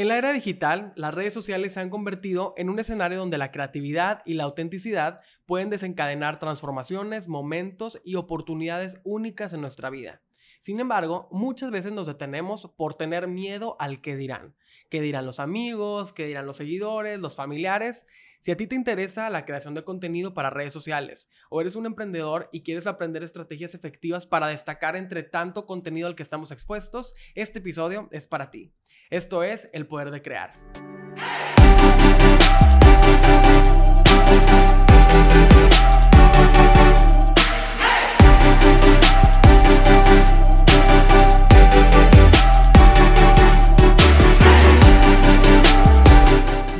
En la era digital, las redes sociales se han convertido en un escenario donde la creatividad y la autenticidad pueden desencadenar transformaciones, momentos y oportunidades únicas en nuestra vida. Sin embargo, muchas veces nos detenemos por tener miedo al que dirán. ¿Qué dirán los amigos? ¿Qué dirán los seguidores? ¿Los familiares? Si a ti te interesa la creación de contenido para redes sociales o eres un emprendedor y quieres aprender estrategias efectivas para destacar entre tanto contenido al que estamos expuestos, este episodio es para ti. Esto es El Poder de Crear.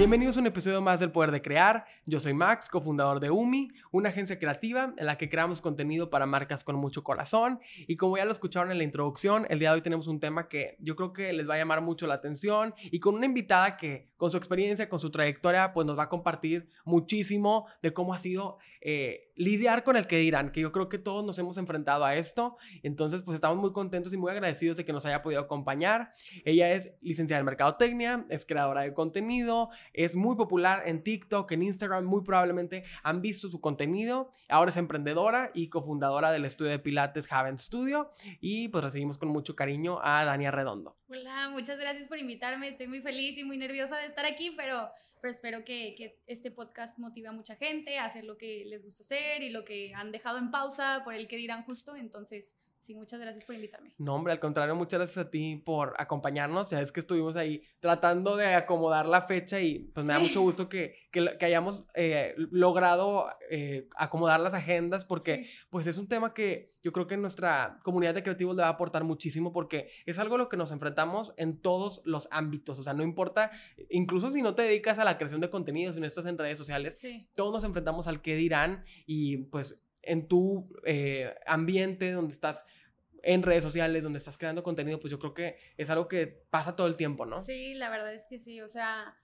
Bienvenidos a un episodio más del Poder de Crear. Yo soy Max, cofundador de UMI, una agencia creativa en la que creamos contenido para marcas con mucho corazón. Y como ya lo escucharon en la introducción, el día de hoy tenemos un tema que yo creo que les va a llamar mucho la atención y con una invitada que con su experiencia, con su trayectoria, pues nos va a compartir muchísimo de cómo ha sido eh, lidiar con el que dirán, que yo creo que todos nos hemos enfrentado a esto. Entonces, pues estamos muy contentos y muy agradecidos de que nos haya podido acompañar. Ella es licenciada en Mercadotecnia, es creadora de contenido, es muy popular en TikTok, en Instagram, muy probablemente han visto su contenido. Ahora es emprendedora y cofundadora del estudio de Pilates Haven Studio. Y pues recibimos con mucho cariño a Dania Redondo. Hola, muchas gracias por invitarme. Estoy muy feliz y muy nerviosa de estar aquí, pero, pero espero que, que, este podcast motive a mucha gente a hacer lo que les gusta hacer y lo que han dejado en pausa por el que dirán justo. Entonces, Sí, muchas gracias por invitarme. No, hombre, al contrario, muchas gracias a ti por acompañarnos. Ya es que estuvimos ahí tratando de acomodar la fecha y pues me da mucho gusto que, que, que hayamos eh, logrado eh, acomodar las agendas porque pues es un tema que yo creo que nuestra comunidad de creativos le va a aportar muchísimo porque es algo a lo que nos enfrentamos en todos los ámbitos. O sea, no importa, incluso si no te dedicas a la creación de contenido, si no estás en redes sociales, todos nos enfrentamos al qué dirán y pues en tu eh, ambiente donde estás en redes sociales, donde estás creando contenido, pues yo creo que es algo que pasa todo el tiempo, ¿no? Sí, la verdad es que sí, o sea,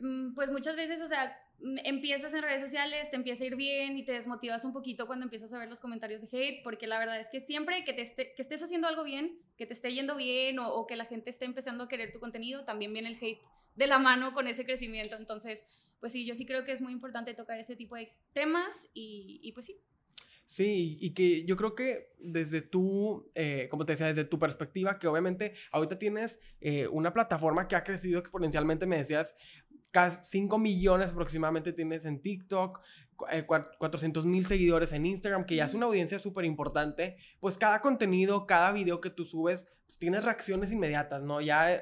mm, pues muchas veces, o sea, mm, empiezas en redes sociales, te empieza a ir bien y te desmotivas un poquito cuando empiezas a ver los comentarios de hate, porque la verdad es que siempre que, te que estés haciendo algo bien, que te esté yendo bien o, que la gente esté empezando a querer tu contenido, también viene el hate de la mano con ese crecimiento. Entonces, pues sí, yo sí creo que es muy importante tocar ese tipo de temas y pues sí, Sí, y que yo creo que desde tu, eh, como te decía, desde tu perspectiva, que obviamente ahorita tienes eh, una plataforma que ha crecido exponencialmente, me decías, casi 5 millones aproximadamente tienes en TikTok, 400 eh, mil seguidores en Instagram, que ya es una audiencia súper importante, pues cada contenido, cada video que tú subes, pues tienes reacciones inmediatas, ¿no? Ya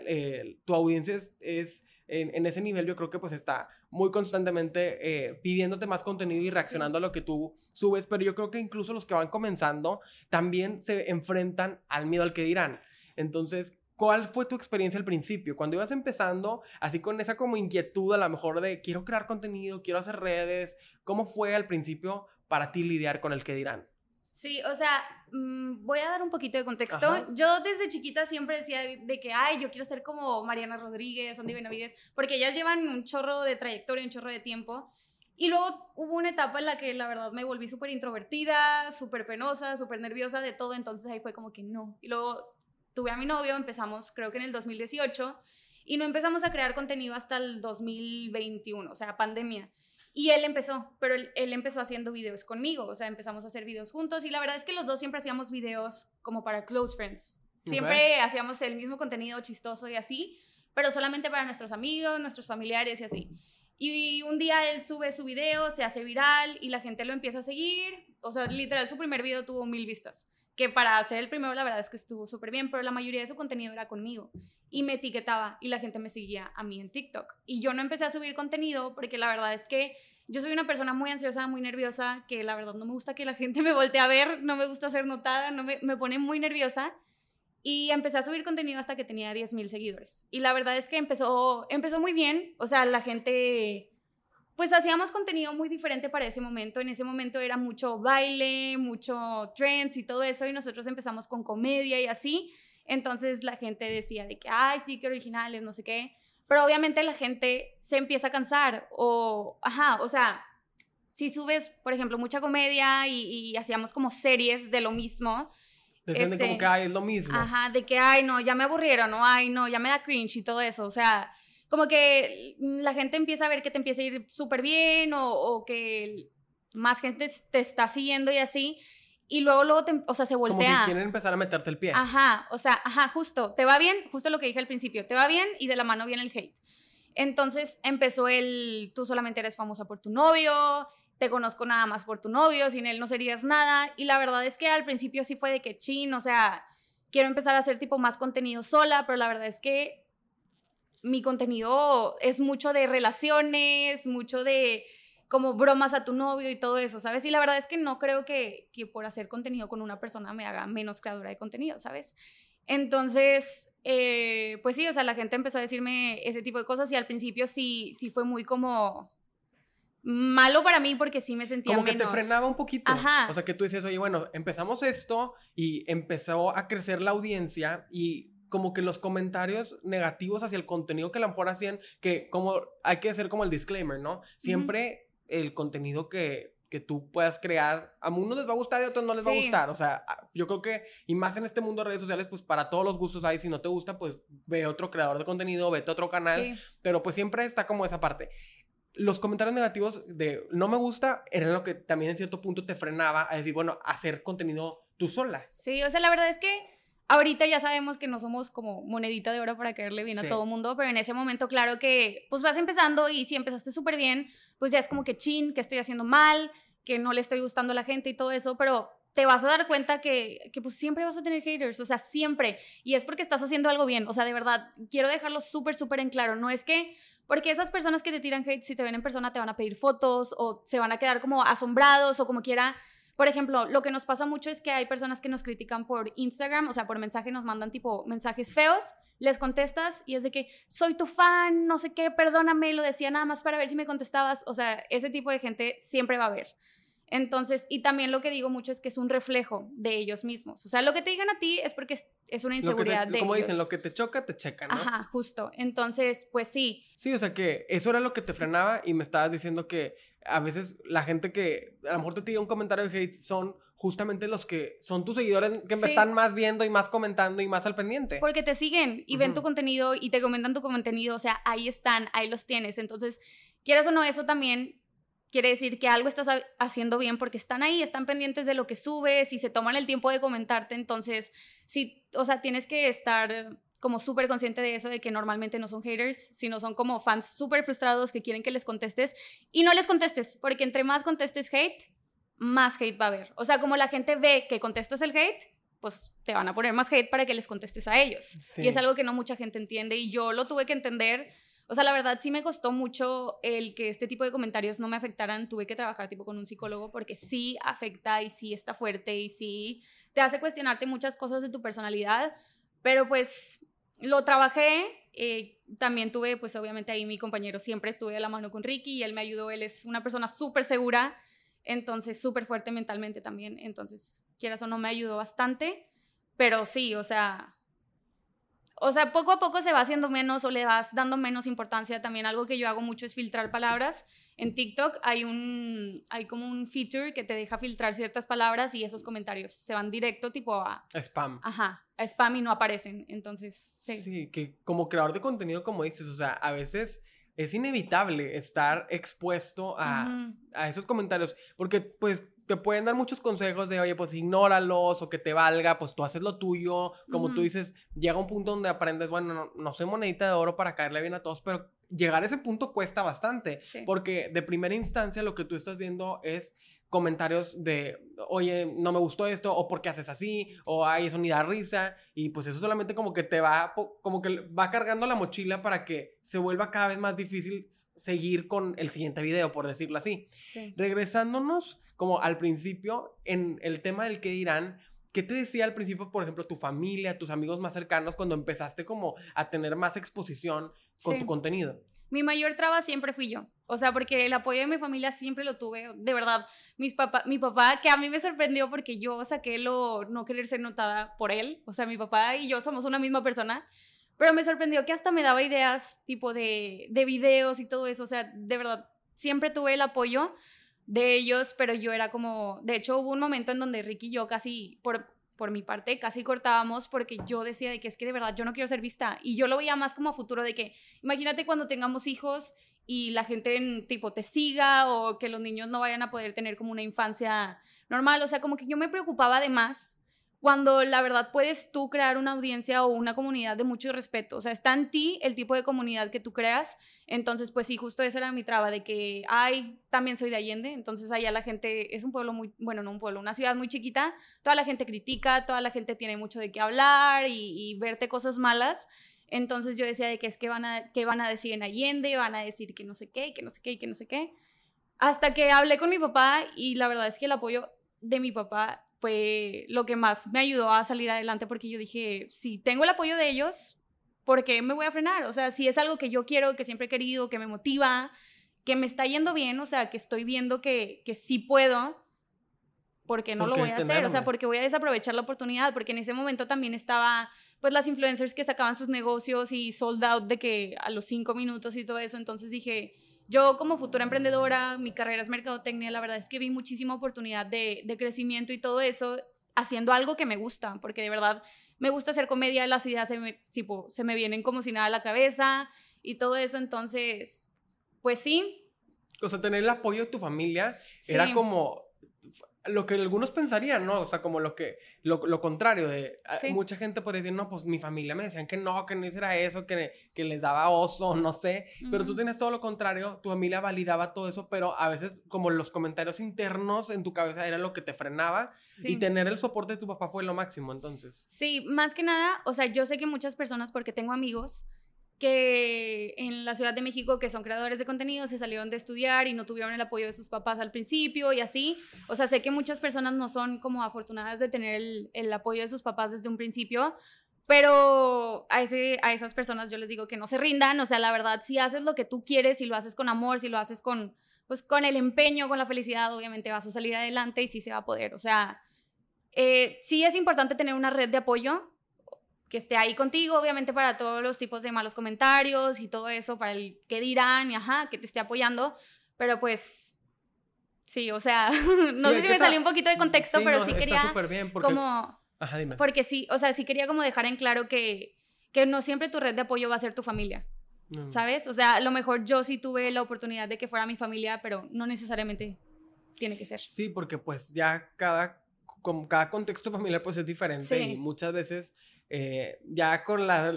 tu audiencia es en, ese nivel yo creo que pues está muy constantemente eh, pidiéndote más contenido y reaccionando a lo que tú subes, pero yo creo que incluso los que van comenzando también se enfrentan al miedo al que dirán. Entonces, ¿cuál fue tu experiencia al principio? Cuando ibas empezando, así con esa como inquietud a lo mejor de quiero crear contenido, quiero hacer redes, ¿cómo fue al principio para ti lidiar con el que dirán? Sí, o sea, mm, voy a dar un poquito de contexto. Yo desde chiquita siempre decía de que, ay, yo quiero ser como Mariana Rodríguez, Andy Benavides, porque ellas llevan un chorro de trayectoria, un chorro de tiempo. Y luego hubo una etapa en la que la verdad me volví súper introvertida, súper penosa, súper nerviosa de todo, entonces ahí fue como que no. Y luego tuve a mi novio, empezamos creo que en el 2018, y no empezamos a crear contenido hasta el 2021, o sea, pandemia. Y él empezó, pero él, empezó haciendo videos conmigo, o sea, empezamos a hacer videos juntos y la verdad es que los dos siempre hacíamos videos como para close friends. Siempre hacíamos el mismo contenido chistoso y así, pero solamente para nuestros amigos, nuestros familiares y así. Y un día él sube su video, se hace viral y la gente lo empieza a seguir. O sea, literal, su primer video tuvo mil vistas que para hacer el primero la verdad es que estuvo súper bien, pero la mayoría de su contenido era conmigo y me etiquetaba y la gente me seguía a mí en TikTok. Y yo no empecé a subir contenido porque la verdad es que yo soy una persona muy ansiosa, muy nerviosa, que la verdad no me gusta que la gente me voltee a ver, no me gusta ser notada, no me, me pone muy nerviosa. Y empecé a subir contenido hasta que tenía 10.000 seguidores. Y la verdad es que empezó, empezó muy bien, o sea, la gente pues hacíamos contenido muy diferente para ese momento. En ese momento era mucho baile, mucho trends y todo eso, y nosotros empezamos con comedia y así. Entonces la gente decía de que, ay, sí, que originales, no sé qué. Pero obviamente la gente se empieza a cansar o, ajá, o sea, si subes, por ejemplo, mucha comedia y, hacíamos como series de lo mismo. Decían como que, ay, es lo mismo. Ajá, de que, ay, no, ya me aburrieron, no, ay, no, ya me da cringe y todo eso. O sea, como que la gente empieza a ver que te empieza a ir súper bien o, o, que más gente te está siguiendo y así. Y luego, luego, te, o sea, se voltea. Como que quieren empezar a meterte el pie. Ajá, o sea, ajá, justo. Te va bien, justo lo que dije al principio. Te va bien y de la mano viene el hate. Entonces empezó el, tú solamente eres famosa por tu novio, te conozco nada más por tu novio, sin él no serías nada. Y la verdad es que al principio sí fue de que chin, o sea, quiero empezar a hacer tipo más contenido sola, pero la verdad es que mi contenido es mucho de relaciones, mucho de como bromas a tu novio y todo eso, ¿sabes? Y la verdad es que no creo que, que por hacer contenido con una persona me haga menos creadora de contenido, ¿sabes? Entonces, eh, pues sí, o sea, la gente empezó a decirme ese tipo de cosas y al principio sí, sí fue muy como malo para mí porque sí me sentía como que te frenaba un poquito. Ajá. O sea, que tú decías, oye, bueno, empezamos esto y empezó a crecer la audiencia y como que los comentarios negativos hacia el contenido que a lo mejor hacían, que como hay que hacer como el disclaimer, ¿no? Siempre el contenido que, que tú puedas crear, a unos les va a gustar y a otros no les va a gustar. O sea, yo creo que, y más en este mundo de redes sociales, pues para todos los gustos hay, si no te gusta, pues ve otro creador de contenido, vete a otro canal, pero pues siempre está como esa parte. Los comentarios negativos de no me gusta eran lo que también en cierto punto te frenaba a decir, bueno, hacer contenido tú sola. Sí, o sea, la verdad es que Ahorita ya sabemos que no somos como monedita de oro para caerle bien a todo mundo, pero en ese momento, claro que pues vas empezando y si empezaste súper bien, pues ya es como que chin, que estoy haciendo mal, que no le estoy gustando a la gente y todo eso, pero te vas a dar cuenta que, que pues siempre vas a tener haters, o sea, siempre. Y es porque estás haciendo algo bien, o sea, de verdad, quiero dejarlo súper, súper en claro. No es que, porque esas personas que te tiran hate, si te ven en persona, te van a pedir fotos o se van a quedar como asombrados o como quiera por ejemplo, lo que nos pasa mucho es que hay personas que nos critican por Instagram, o sea, por mensaje nos mandan tipo mensajes feos, les contestas y es de que soy tu fan, no sé qué, perdóname, lo decía nada más para ver si me contestabas, o sea, ese tipo de gente siempre va a haber. Entonces, y también lo que digo mucho es que es un reflejo de ellos mismos. O sea, lo que te digan a ti es porque es, una inseguridad de Como dicen, lo que te choca, te checa, ¿no? Ajá, justo. Entonces, pues sí. Sí, o sea que eso era lo que te frenaba y me estabas diciendo que a veces la gente que a lo mejor te tira un comentario de hate son justamente los que son tus seguidores que me están más viendo y más comentando y más al pendiente. Porque te siguen y ven tu contenido y te comentan tu contenido, o sea, ahí están, ahí los tienes. Entonces, quieras o no, eso también quiere decir que algo estás haciendo bien porque están ahí, están pendientes de lo que subes y se toman el tiempo de comentarte. Entonces, sí, o sea, tienes que estar como súper consciente de eso, de que normalmente no son haters, sino son como fans súper frustrados que quieren que les contestes y no les contestes, porque entre más contestes hate, más hate va a haber. O sea, como la gente ve que contestas el hate, pues te van a poner más hate para que les contestes a ellos. Y es algo que no mucha gente entiende y yo lo tuve que entender. O sea, la verdad sí me costó mucho el que este tipo de comentarios no me afectaran. Tuve que trabajar tipo con un psicólogo porque sí afecta y sí está fuerte y sí te hace cuestionarte muchas cosas de tu personalidad. Pero pues lo trabajé, eh, también tuve, pues obviamente ahí mi compañero siempre estuve de la mano con Ricky y él me ayudó, él es una persona súper segura, entonces súper fuerte mentalmente también, entonces quieras o no me ayudó bastante, pero sí, o sea, o sea, poco a poco se va haciendo menos o le vas dando menos importancia. También algo que yo hago mucho es filtrar palabras. En TikTok hay un hay como un feature que te deja filtrar ciertas palabras y esos comentarios se van directo tipo a spam. Ajá, a spam y no aparecen. Entonces, sí. Sí, que como creador de contenido como dices, o sea, a veces es inevitable estar expuesto a, a esos comentarios porque pues te pueden dar muchos consejos de, oye, pues ignóralos o que te valga, pues tú haces lo tuyo. Como tú dices, llega un punto donde aprendes, bueno, no, soy monedita de oro para caerle bien a todos, pero llegar a ese punto cuesta bastante. Porque de primera instancia lo que tú estás viendo es comentarios de, oye, no me gustó esto, o por qué haces así, o ay, eso ni da risa, y pues eso solamente como que te va, como que va cargando la mochila para que se vuelva cada vez más difícil seguir con el siguiente video, por decirlo así. Regresándonos como al principio, en el tema del que dirán, ¿qué te decía al principio, por ejemplo, tu familia, tus amigos más cercanos, cuando empezaste como a tener más exposición con tu contenido? Mi mayor traba siempre fui yo. O sea, porque el apoyo de mi familia siempre lo tuve. De verdad, mis papá, mi papá, que a mí me sorprendió porque yo saqué lo no querer ser notada por él. O sea, mi papá y yo somos una misma persona. Pero me sorprendió que hasta me daba ideas tipo de, de videos y todo eso. O sea, de verdad, siempre tuve el apoyo de ellos, pero yo era como, de hecho hubo un momento en donde Ricky y yo casi, por por mi parte, casi cortábamos porque yo decía de que es que de verdad yo no quiero ser vista. Y yo lo veía más como a futuro de que, imagínate cuando tengamos hijos y la gente en, tipo te siga o que los niños no vayan a poder tener como una infancia normal. O sea, como que yo me preocupaba de más cuando la verdad puedes tú crear una audiencia o una comunidad de mucho respeto. O sea, está en ti el tipo de comunidad que tú creas. Entonces, pues sí, justo esa era mi traba, de que, ay, también soy de Allende. Entonces, allá la gente, es un pueblo muy, bueno, no un pueblo, una ciudad muy chiquita. Toda la gente critica, toda la gente tiene mucho de qué hablar y, y verte cosas malas. Entonces yo decía de que es que van a, que van a decir en Allende, van a decir que no sé qué, que no sé qué, que no sé qué. Hasta que hablé con mi papá y la verdad es que el apoyo de mi papá fue lo que más me ayudó a salir adelante porque yo dije, si tengo el apoyo de ellos, ¿por qué me voy a frenar? O sea, si es algo que yo quiero, que siempre he querido, que me motiva, que me está yendo bien, o sea, que estoy viendo que, que sí puedo, ¿por qué no lo voy a hacer? O sea, porque voy a desaprovechar la oportunidad, porque en ese momento también estaba, pues, las influencers que sacaban sus negocios y sold out de que a los cinco minutos y todo eso, entonces dije, yo como futura emprendedora, mi carrera es mercadotecnia, la verdad es que vi muchísima oportunidad de, crecimiento y todo eso haciendo algo que me gusta, porque de verdad me gusta hacer comedia, las ideas se me, se me vienen como si nada a la cabeza y todo eso, entonces, pues sí. O sea, tener el apoyo de tu familia era como lo que algunos pensarían, ¿no? O sea, como lo que, lo, lo contrario de, ah, mucha gente podría decir, no, pues mi familia me decían que no, que no hiciera eso, que, que les daba oso, no sé, pero tú tienes todo lo contrario, tu familia validaba todo eso, pero a veces como los comentarios internos en tu cabeza era lo que te frenaba y tener el soporte de tu papá fue lo máximo, entonces. Sí, más que nada, o sea, yo sé que muchas personas, porque tengo amigos, que en la Ciudad de México, que son creadores de contenido, se salieron de estudiar y no tuvieron el apoyo de sus papás al principio y así. O sea, sé que muchas personas no son como afortunadas de tener el, apoyo de sus papás desde un principio, pero a, ese, a esas personas yo les digo que no se rindan, o sea, la verdad, si haces lo que tú quieres, si lo haces con amor, si lo haces con, pues, con el empeño, con la felicidad, obviamente vas a salir adelante y sí se va a poder. O sea, eh, sí es importante tener una red de apoyo, que esté ahí contigo, obviamente para todos los tipos de malos comentarios y todo eso, para el que dirán y ajá, que te esté apoyando, pero pues sí, o sea, no sé si me salió un poquito de contexto, pero sí quería bien porque... como ajá, dime. porque sí, o sea, sí quería como dejar en claro que que no siempre tu red de apoyo va a ser tu familia. ¿Sabes? O sea, a lo mejor yo sí tuve la oportunidad de que fuera mi familia, pero no necesariamente tiene que ser. Sí, porque pues ya cada, como cada contexto familiar pues es diferente y muchas veces eh, ya con la,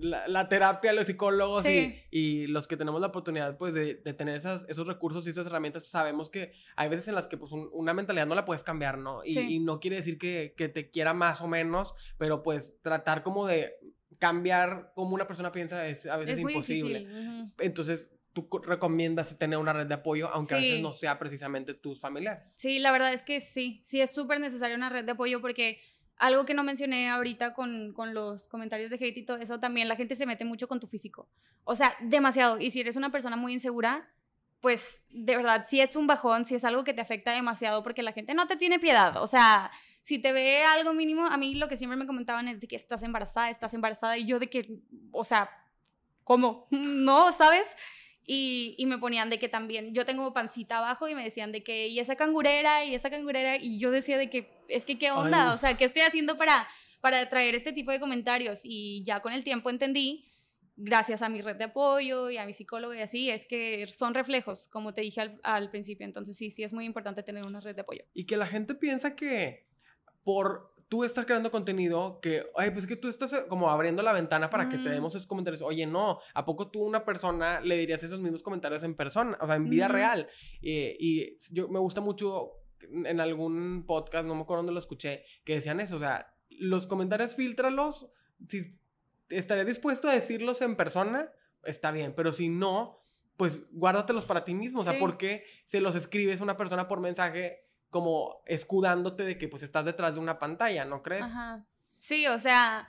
la, terapia, los psicólogos y, los que tenemos la oportunidad pues de, tener esas, esos recursos y esas herramientas, sabemos que hay veces en las que pues una mentalidad no la puedes cambiar, ¿no? Y, no quiere decir que, que, te quiera más o menos, pero pues tratar como de cambiar como una persona piensa es a veces imposible. Entonces, tú recomiendas tener una red de apoyo, aunque a veces no sea precisamente tus familiares. Sí, la verdad es que sí, sí es súper necesaria una red de apoyo porque algo que no mencioné ahorita con, con, los comentarios de hate y todo eso, también la gente se mete mucho con tu físico. O sea, demasiado. Y si eres una persona muy insegura, pues de verdad, si es un bajón, si es algo que te afecta demasiado porque la gente no te tiene piedad. O sea, si te ve algo mínimo, a mí lo que siempre me comentaban es de que estás embarazada, estás embarazada, y yo de que, o sea, ¿cómo? No, ¿sabes? Y, y, me ponían de que también, yo tengo pancita abajo y me decían de que, y esa cangurera, y esa cangurera, y yo decía de que, es que, ¿qué onda? O sea, ¿qué estoy haciendo para, para traer este tipo de comentarios? Y ya con el tiempo entendí, gracias a mi red de apoyo y a mi psicólogo y así, es que son reflejos, como te dije al, al principio. Entonces sí, sí es muy importante tener una red de apoyo. Y que la gente piensa que por tú estás creando contenido que, ay, pues es que tú estás eh, como abriendo la ventana para que te demos esos comentarios. Oye, no, ¿a poco tú una persona le dirías esos mismos comentarios en persona, o sea, en vida real? Eh, y yo me gusta mucho en algún podcast, no me acuerdo dónde lo escuché, que decían eso, o sea, los comentarios filtralos, si estarías dispuesto a decirlos en persona, está bien, pero si no, pues guárdatelos para ti mismo, o sea, ¿por qué se los escribes a una persona por mensaje? Como escudándote de que pues estás detrás de una pantalla, ¿no crees? Ajá. Sí, o sea,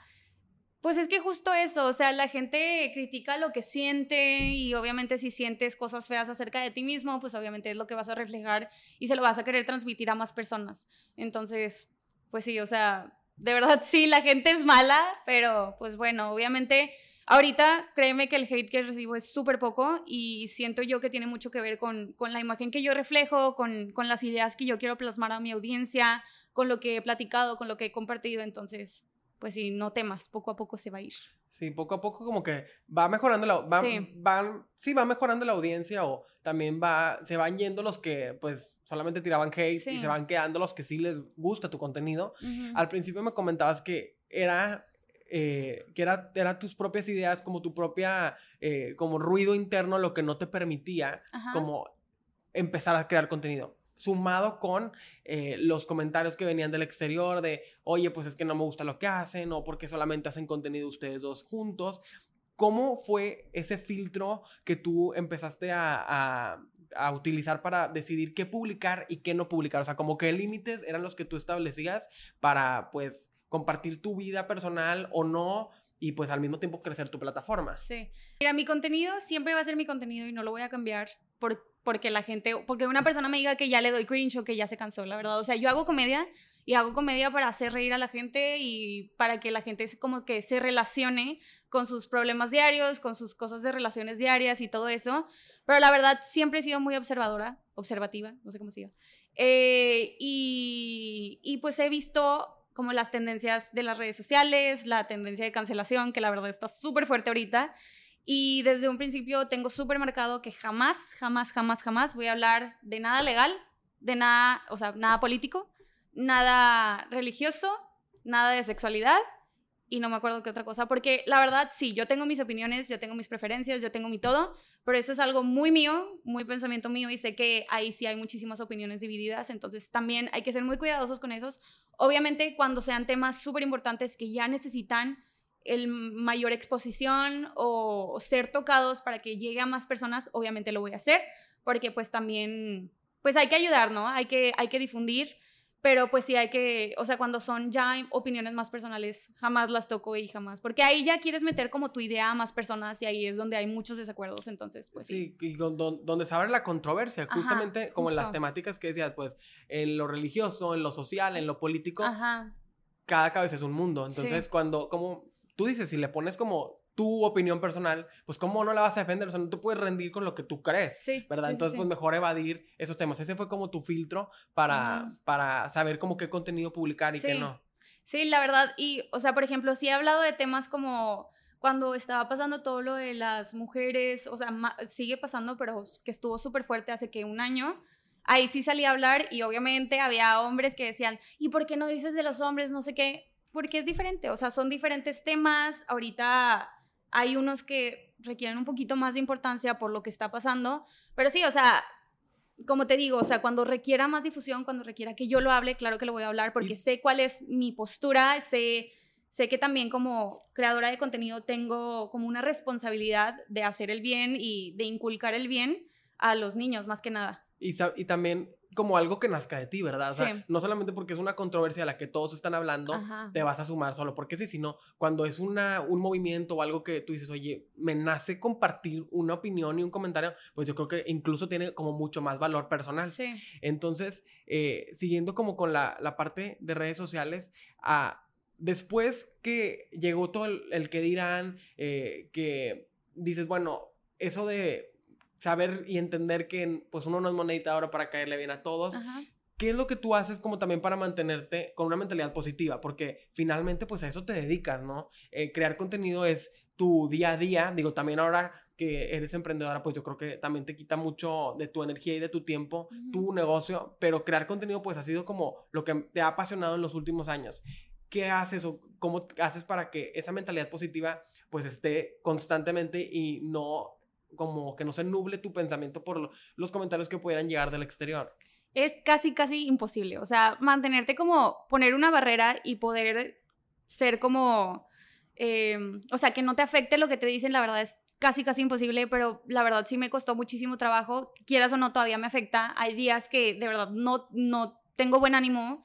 pues es que justo eso, o sea, la gente critica lo que siente y obviamente si sientes cosas feas acerca de ti mismo, pues obviamente es lo que vas a reflejar y se lo vas a querer transmitir a más personas. Entonces, pues sí, o sea, de verdad sí, la gente es mala, pero pues bueno, obviamente Ahorita, créeme que el hate que recibo es súper poco y siento yo que tiene mucho que ver con, con la imagen que yo reflejo, con, con, las ideas que yo quiero plasmar a mi audiencia, con lo que he platicado, con lo que he compartido, entonces, pues sí, no temas, poco a poco se va a ir. Sí, poco a poco como que va mejorando la, va, sí. Van, sí, va mejorando la audiencia o también va, se van yendo los que pues solamente tiraban hate y se van quedando los que sí les gusta tu contenido. Al principio me comentabas que era eh, que era, era, tus propias ideas, como tu propia, eh, como ruido interno, lo que no te permitía como empezar a crear contenido. Sumado con eh, los comentarios que venían del exterior de, oye, pues es que no me gusta lo que hacen, o porque solamente hacen contenido ustedes dos juntos. ¿Cómo fue ese filtro que tú empezaste a, a utilizar para decidir qué publicar y qué no publicar? O sea, como qué límites eran los que tú establecías para, pues, compartir tu vida personal o no y pues al mismo tiempo crecer tu plataforma. Sí. Mira, mi contenido siempre va a ser mi contenido y no lo voy a cambiar por, porque la gente, porque una persona me diga que ya le doy cringe o que ya se cansó, la verdad. O sea, yo hago comedia y hago comedia para hacer reír a la gente y para que la gente como que se relacione con sus problemas diarios, con sus cosas de relaciones diarias y todo eso. Pero la verdad siempre he sido muy observadora, observativa, no sé cómo se diga. Eh, y, y pues he visto como las tendencias de las redes sociales, la tendencia de cancelación, que la verdad está súper fuerte ahorita. Y desde un principio tengo súper marcado que jamás, jamás, jamás, jamás voy a hablar de nada legal, de nada, o sea, nada político, nada religioso, nada de sexualidad y no me acuerdo qué otra cosa, porque la verdad sí, yo tengo mis opiniones, yo tengo mis preferencias, yo tengo mi todo, pero eso es algo muy mío, muy pensamiento mío y sé que ahí sí hay muchísimas opiniones divididas, entonces también hay que ser muy cuidadosos con esos. Obviamente cuando sean temas súper importantes que ya necesitan el mayor exposición o ser tocados para que llegue a más personas, obviamente lo voy a hacer, porque pues también, pues hay que ayudar, ¿no? Hay que, hay que difundir pero pues sí hay que, o sea, cuando son ya opiniones más personales, jamás las toco y jamás, porque ahí ya quieres meter como tu idea a más personas y ahí es donde hay muchos desacuerdos, entonces pues sí. Sí, y donde se abre la controversia, justamente como en las temáticas que decías, pues en lo religioso, en lo social, en lo político, Ajá. cada cabeza es un mundo, entonces cuando, como tú dices, si le pones como tu opinión personal, pues cómo no la vas a defender, o sea, no te puedes rendir con lo que tú crees, sí, ¿verdad? Entonces, pues mejor evadir esos temas. Ese fue como tu filtro para, para saber como qué contenido publicar y qué no. Sí, la verdad, y, o sea, por ejemplo, sí he hablado de temas como cuando estaba pasando todo lo de las mujeres, o sea, sigue pasando, pero que estuvo súper fuerte hace que un año, ahí sí salí a hablar y obviamente había hombres que decían, ¿y por qué no dices de los hombres? No sé qué, porque es diferente, o sea, son diferentes temas, ahorita hay unos que requieren un poquito más de importancia por lo que está pasando, pero sí, o sea, como te digo, o sea, cuando requiera más difusión, cuando requiera que yo lo hable, claro que lo voy a hablar porque sé cuál es mi postura, sé, sé que también como creadora de contenido tengo como una responsabilidad de hacer el bien y de inculcar el bien a los niños, más que nada. Y, y también como algo que nazca de ti, ¿verdad? O sea, no solamente porque es una controversia a la que todos están hablando, te vas a sumar solo porque sí, sino cuando es una, un movimiento o algo que tú dices, oye, me nace compartir una opinión y un comentario, pues yo creo que incluso tiene como mucho más valor personal. Sí. Entonces, eh, siguiendo como con la, la, parte de redes sociales, a, después que llegó todo el, el que dirán, eh, que dices, bueno, eso de saber y entender que pues uno no es monedita ahora para caerle bien a todos. ¿Qué es lo que tú haces como también para mantenerte con una mentalidad positiva? Porque finalmente pues a eso te dedicas, ¿no? Eh, crear contenido es tu día a día. Digo, también ahora que eres emprendedora, pues yo creo que también te quita mucho de tu energía y de tu tiempo, tu negocio, pero crear contenido pues ha sido como lo que te ha apasionado en los últimos años. ¿Qué haces o cómo haces para que esa mentalidad positiva pues esté constantemente y no como que no se nuble tu pensamiento por los comentarios que pudieran llegar del exterior. Es casi, casi imposible. O sea, mantenerte como, poner una barrera y poder ser como, em, o sea, que no te afecte lo que te dicen, la verdad es casi, casi imposible, pero la verdad sí me costó muchísimo trabajo. Quieras o no, todavía me afecta. Hay días que de verdad no, no tengo buen ánimo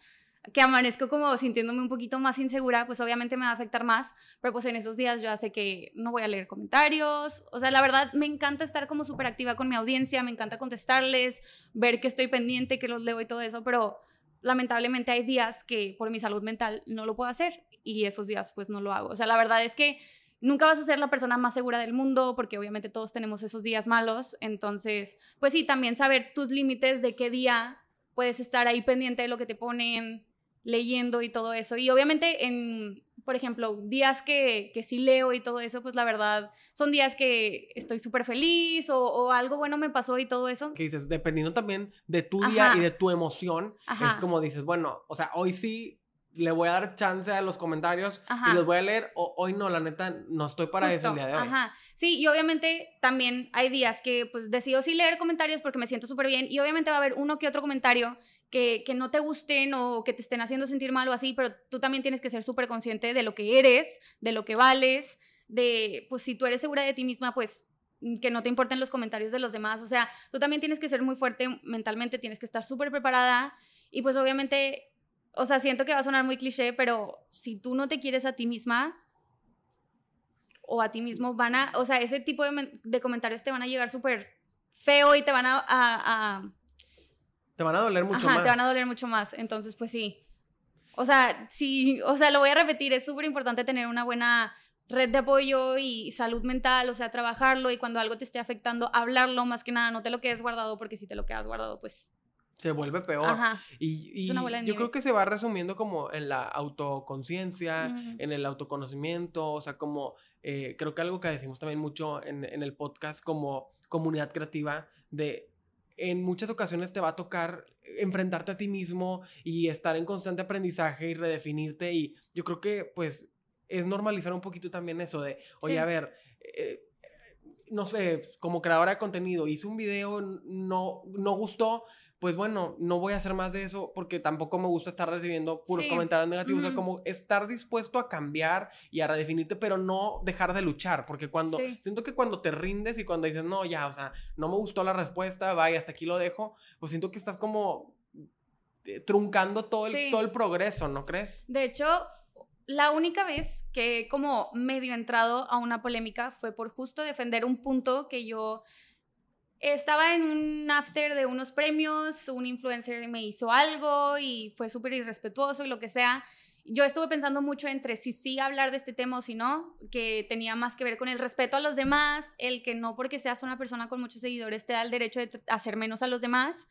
que amanezco como sintiéndome un poquito más insegura, pues obviamente me va a afectar más, pero pues en esos días yo sé que no voy a leer comentarios, o sea, la verdad me encanta estar como súper activa con mi audiencia, me encanta contestarles, ver que estoy pendiente, que los leo y todo eso, pero lamentablemente hay días que por mi salud mental no lo puedo hacer y esos días pues no lo hago, o sea, la verdad es que nunca vas a ser la persona más segura del mundo porque obviamente todos tenemos esos días malos, entonces, pues sí, también saber tus límites de qué día puedes estar ahí pendiente de lo que te ponen, leyendo y todo eso. Y obviamente en, por ejemplo, días que, que sí leo y todo eso, pues la verdad son días que estoy súper feliz o, algo bueno me pasó y todo eso. Que dices, dependiendo también de tu día y de tu emoción, es como dices, bueno, o sea, hoy sí le voy a dar chance a los comentarios y los voy a leer. hoy no, la neta, no estoy para eso el día de hoy. Ajá. Sí, y obviamente también hay días que pues decido sí leer comentarios porque me siento súper bien y obviamente va a haber uno que otro comentario que, que, no te gusten o que te estén haciendo sentir mal o así, pero tú también tienes que ser súper consciente de lo que eres, de lo que vales, de, pues si tú eres segura de ti misma, pues que no te importen los comentarios de los demás. O sea, tú también tienes que ser muy fuerte mentalmente, tienes que estar súper preparada y pues obviamente o sea, siento que va a sonar muy cliché, pero si tú no te quieres a ti misma o a ti mismo, van a, o sea, ese tipo de, comentarios te van a llegar súper feo y te van a, Te van a doler mucho más. te van a doler mucho más. Entonces, pues sí. O sea, sí, o sea, lo voy a repetir, es súper importante tener una buena red de apoyo y salud mental, o sea, trabajarlo y cuando algo te esté afectando, hablarlo más que nada, no te lo quedes guardado porque si te lo quedas guardado, pues se vuelve peor. Y, yo creo que se va resumiendo como en la autoconciencia, en el autoconocimiento, o sea, como eh, creo que algo que decimos también mucho en, en, el podcast como comunidad creativa, de en muchas ocasiones te va a tocar enfrentarte a ti mismo y estar en constante aprendizaje y redefinirte y yo creo que pues es normalizar un poquito también eso de, oye, a ver, eh, no sé, como creadora de contenido, hice un video, no, no gustó, pues bueno, no voy a hacer más de eso porque tampoco me gusta estar recibiendo puros comentarios negativos. O sea, como estar dispuesto a cambiar y a redefinirte, pero no dejar de luchar. Porque cuando, siento que cuando te rindes y cuando dices, no, ya, o sea, no me gustó la respuesta, vaya, hasta aquí lo dejo, pues siento que estás como eh, truncando todo el, todo el progreso, ¿no crees? De hecho, la única vez que como medio entrado a una polémica fue por justo defender un punto que yo estaba en un after de unos premios, un influencer me hizo algo y fue súper irrespetuoso y lo que sea. Yo estuve pensando mucho entre si sí hablar de este tema o si no, que tenía más que ver con el respeto a los demás, el que no porque seas una persona con muchos seguidores te da el derecho de hacer menos a los demás.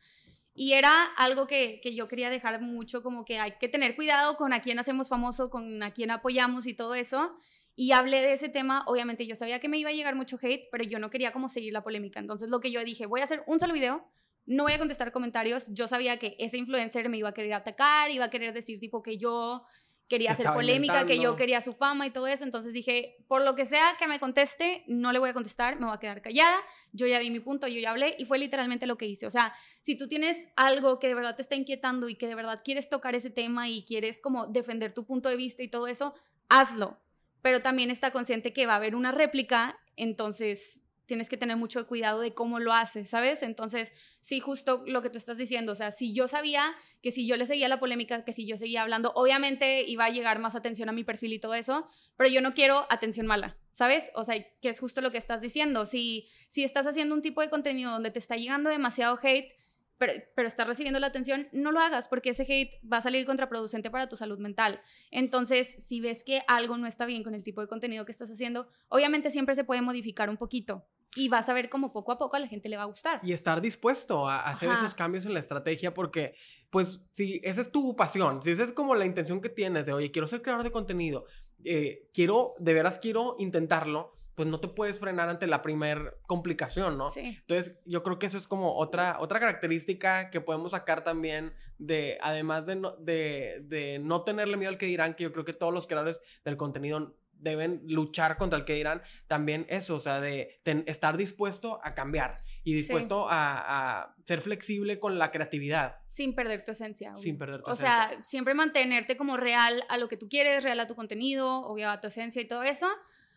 Y era algo que, que yo quería dejar mucho, como que hay que tener cuidado con a quién hacemos famoso, con a quién apoyamos y todo eso. Y hablé de ese tema, obviamente yo sabía que me iba a llegar mucho hate, pero yo no quería como seguir la polémica. Entonces lo que yo dije, voy a hacer un solo video, no voy a contestar comentarios. Yo sabía que ese influencer me iba a querer atacar, iba a querer decir tipo que yo quería hacer polémica, que yo quería su fama y todo eso. Entonces dije, por lo que sea que me conteste, no le voy a contestar, me voy a quedar callada. Yo ya di mi punto, yo ya hablé y fue literalmente lo que hice. O sea, si tú tienes algo que de verdad te está inquietando y que de verdad quieres tocar ese tema y quieres como defender tu punto de vista y todo eso, hazlo pero también está consciente que va a haber una réplica, entonces tienes que tener mucho cuidado de cómo lo haces, ¿sabes? Entonces, sí, justo lo que tú estás diciendo, o sea, si yo sabía que si yo le seguía la polémica, que si yo seguía hablando, obviamente iba a llegar más atención a mi perfil y todo eso, pero yo no quiero atención mala, ¿sabes? O sea, que es justo lo que estás diciendo. Si, si estás haciendo un tipo de contenido donde te está llegando demasiado hate, pero, pero estás recibiendo la atención, no lo hagas porque ese hate va a salir contraproducente para tu salud mental. Entonces, si ves que algo no está bien con el tipo de contenido que estás haciendo, obviamente siempre se puede modificar un poquito y vas a ver cómo poco a poco a la gente le va a gustar. Y estar dispuesto a hacer esos cambios en la estrategia porque, pues, si esa es tu pasión, si esa es como la intención que tienes de, oye, quiero ser creador de contenido, eh, quiero, de veras quiero intentarlo, pues no te puedes frenar ante la primer complicación, ¿no? Sí. Entonces, yo creo que eso es como otra, otra característica que podemos sacar también de, además de no, de, de no tenerle miedo al que dirán, que yo creo que todos los creadores del contenido deben luchar contra el que dirán, también eso, o sea, de estar dispuesto a cambiar y dispuesto a, a, ser flexible con la creatividad. Sin perder tu esencia. Sin perder tu esencia. O sea, siempre mantenerte como real a lo que tú quieres, real a tu contenido, obvio a tu esencia y todo eso,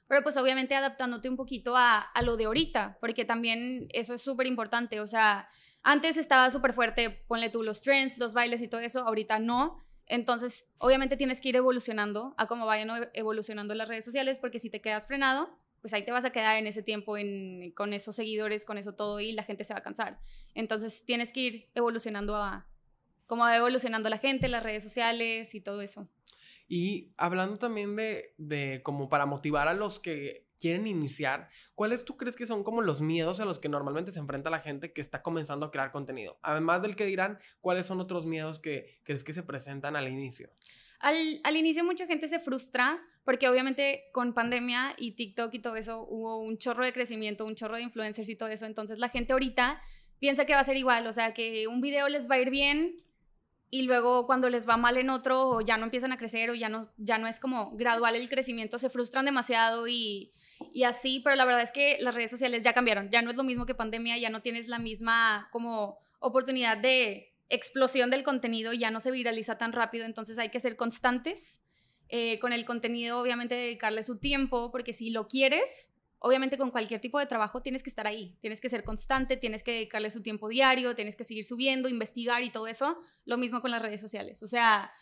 pero pues obviamente adaptándote un poquito a, a lo de ahorita, porque también eso es súper importante, o sea, antes estaba súper fuerte, ponle tú los trends, los bailes y todo eso, ahorita no. Entonces, obviamente tienes que ir evolucionando a cómo vayan evolucionando las redes sociales, porque si te quedas frenado, pues ahí te vas a quedar en ese tiempo con esos seguidores, con eso todo y la gente se va a cansar. Entonces, tienes que ir evolucionando a cómo va evolucionando la gente, las redes sociales y todo eso. Y hablando también de, de como para motivar a los que quieren iniciar, ¿cuáles tú crees que son como los miedos a los que normalmente se enfrenta la gente que está comenzando a crear contenido? Además del que dirán, ¿cuáles son otros miedos que crees que se presentan al inicio? Al, al inicio mucha gente se frustra porque obviamente con pandemia y TikTok y todo eso hubo un chorro de crecimiento, un chorro de influencers y todo eso, entonces la gente ahorita piensa que va a ser igual, o sea, que un video les va a ir bien y luego cuando les va mal en otro o ya no empiezan a crecer o ya no, ya no es como gradual el crecimiento, se frustran demasiado y, y así, pero la verdad es que las redes sociales ya cambiaron, ya no es lo mismo que pandemia, ya no tienes la misma como oportunidad de explosión del contenido, ya no se viraliza tan rápido, entonces hay que ser constantes eh, con el contenido, obviamente dedicarle su tiempo, porque si lo quieres, obviamente con cualquier tipo de trabajo tienes que estar ahí, tienes que ser constante, tienes que dedicarle su tiempo diario, tienes que seguir subiendo, investigar y todo eso, lo mismo con las redes sociales, o sea...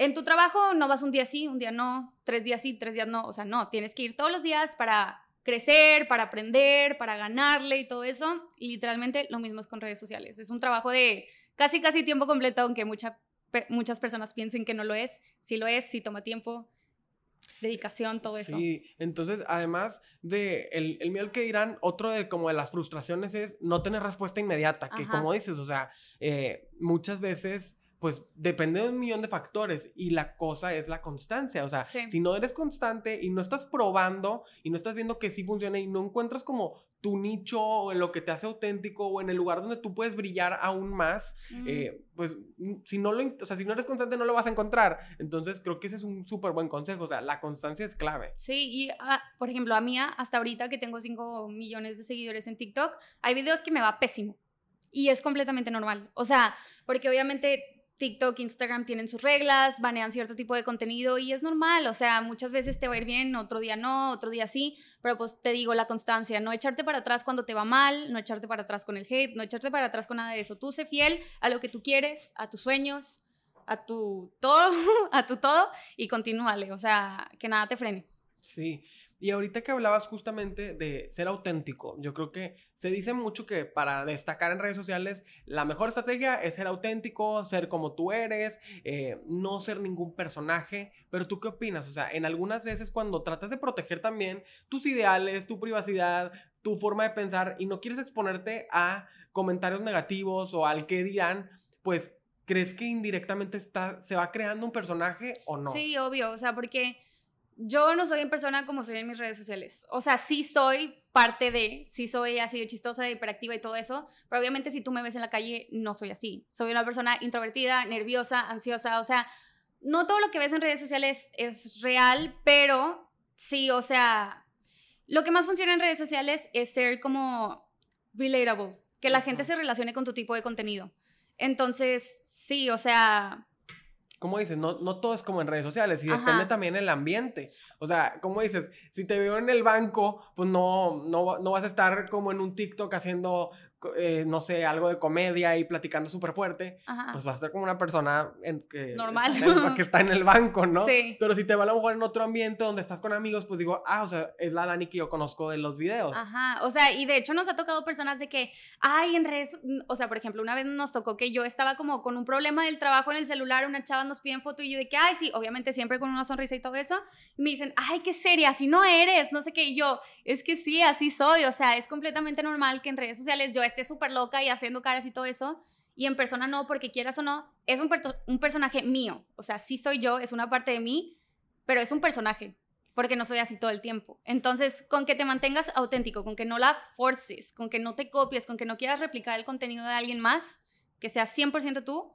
En tu trabajo no vas un día sí, un día no, tres días sí, tres días no, o sea, no, tienes que ir todos los días para crecer, para aprender, para ganarle y todo eso. Y literalmente lo mismo es con redes sociales. Es un trabajo de casi, casi tiempo completo, aunque mucha, muchas personas piensen que no lo es. Sí lo es, sí toma tiempo, dedicación, todo eso. Sí, entonces además de el, el miedo que dirán, otro de como de las frustraciones es no tener respuesta inmediata, que como dices, o sea, eh, muchas veces pues depende de un millón de factores y la cosa es la constancia, o sea, si no eres constante y no estás probando y no estás viendo que sí funciona y no encuentras como tu nicho o en lo que te hace auténtico o en el lugar donde tú puedes brillar aún más, eh, pues mm, si no, lo, o sea, si no eres constante no lo vas a encontrar. Entonces creo que ese es un súper buen consejo, o sea, la constancia es clave. Sí, y ah, por ejemplo, a mí hasta ahorita que tengo 5 millones de seguidores en TikTok, hay videos que me va pésimo. Y es completamente normal. O sea, porque obviamente TikTok, Instagram tienen sus reglas, banean cierto tipo de contenido y es normal, o sea, muchas veces te va a ir bien, otro día no, otro día sí, pero pues te digo la constancia, no echarte para atrás cuando te va mal, no echarte para atrás con el hate, no echarte para atrás con nada de eso, tú sé fiel a lo que tú quieres, a tus sueños, a tu todo, a tu todo y continúale, o sea, que nada te frene. Sí, y ahorita que hablabas justamente de ser auténtico, yo creo que se dice mucho que para destacar en redes sociales la mejor estrategia es ser auténtico, ser como tú eres, eh, no ser ningún personaje, pero tú qué opinas? O sea, en algunas veces cuando tratas de proteger también tus ideales, tu privacidad, tu forma de pensar y no quieres exponerte a comentarios negativos o al que dirán, pues ¿crees que indirectamente se va creando un personaje o no? Sí, obvio, o sea, porque yo no soy en persona como soy en mis redes sociales. O sea, sí soy parte de, sí soy así de chistosa, hiperactiva y todo eso, pero obviamente si tú me ves en la calle, no soy así. Soy una persona introvertida, nerviosa, ansiosa, o sea, no todo lo que ves en redes sociales es real, pero sí, o sea, lo que más funciona en redes sociales es ser como relatable, que la gente se relacione con tu tipo de contenido. Entonces, sí, o sea, como dices, no, no todo es como en redes sociales y depende también el ambiente. O sea, como dices, si te veo en el banco, pues no, no, no vas a estar como en un TikTok haciendo eh, no sé, algo de comedia y platicando súper fuerte, pues vas a ser como una persona en que, Normal. que está en el banco, ¿no? Sí. Pero si te va a lo mejor en otro ambiente donde estás con amigos, pues digo, ah, o sea, es la Dani que yo conozco de los videos. Ajá, o sea, y de hecho nos ha tocado personas de que, ay, en redes, o sea, por ejemplo, una vez nos tocó que yo estaba como con un problema del trabajo en el celular, una chava nos piden foto y yo de que, ay, sí, obviamente siempre con una sonrisa y todo eso, y me dicen, ay, qué seria, así no eres, no sé qué, y yo, es que sí, así soy, o sea, es completamente normal que en redes sociales yo esté súper loca y haciendo caras y todo eso, y en persona no, porque quieras o no, es un, un personaje mío, o sea, sí soy yo, es una parte de mí, pero es un personaje, porque no soy así todo el tiempo. Entonces, con que te mantengas auténtico, con que no la forces, con que no te copies, con que no quieras replicar el contenido de alguien más, que sea 100% tú,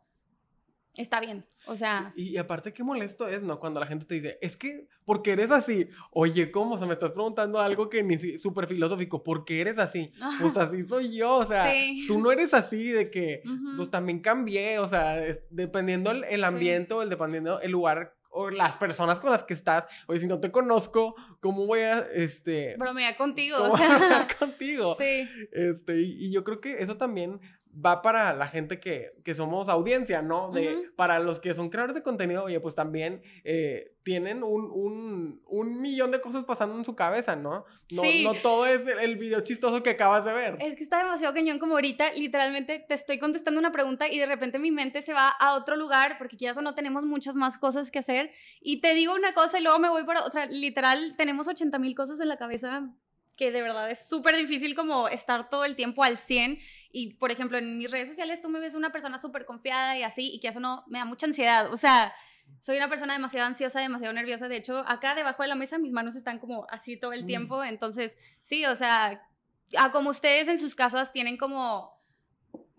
está bien. O sea. Y, aparte, qué molesto es, ¿no? Cuando la gente te dice, es que, porque eres así? Oye, ¿cómo? O sea, me estás preguntando algo que ni súper filosófico. ¿Por qué eres así? Pues así soy yo. O sea, tú no eres así de que, pues también cambié. O sea, dependiendo el, ambiente o el, dependiendo el lugar o las personas con las que estás. Oye, si no te conozco, ¿cómo voy a, este... Bromear contigo. ¿cómo o sea... contigo. Sí. Este, y, y, yo creo que eso también va para la gente que, que somos audiencia, ¿no? De, Para los que son creadores de contenido, oye, pues también eh, tienen un, un, un, millón de cosas pasando en su cabeza, ¿no? No, sí. no todo es el, video chistoso que acabas de ver. Es que está demasiado cañón como ahorita, literalmente te estoy contestando una pregunta y de repente mi mente se va a otro lugar porque eso no tenemos muchas más cosas que hacer y te digo una cosa y luego me voy para otra, literal tenemos 80 mil cosas en la cabeza que de verdad es súper difícil como estar todo el tiempo al 100 y por ejemplo en mis redes sociales tú me ves una persona súper confiada y así y que eso no me da mucha ansiedad, o sea, soy una persona demasiado ansiosa, demasiado nerviosa, de hecho acá debajo de la mesa mis manos están como así todo el mm. tiempo, entonces sí, o sea, como ustedes en sus casas tienen como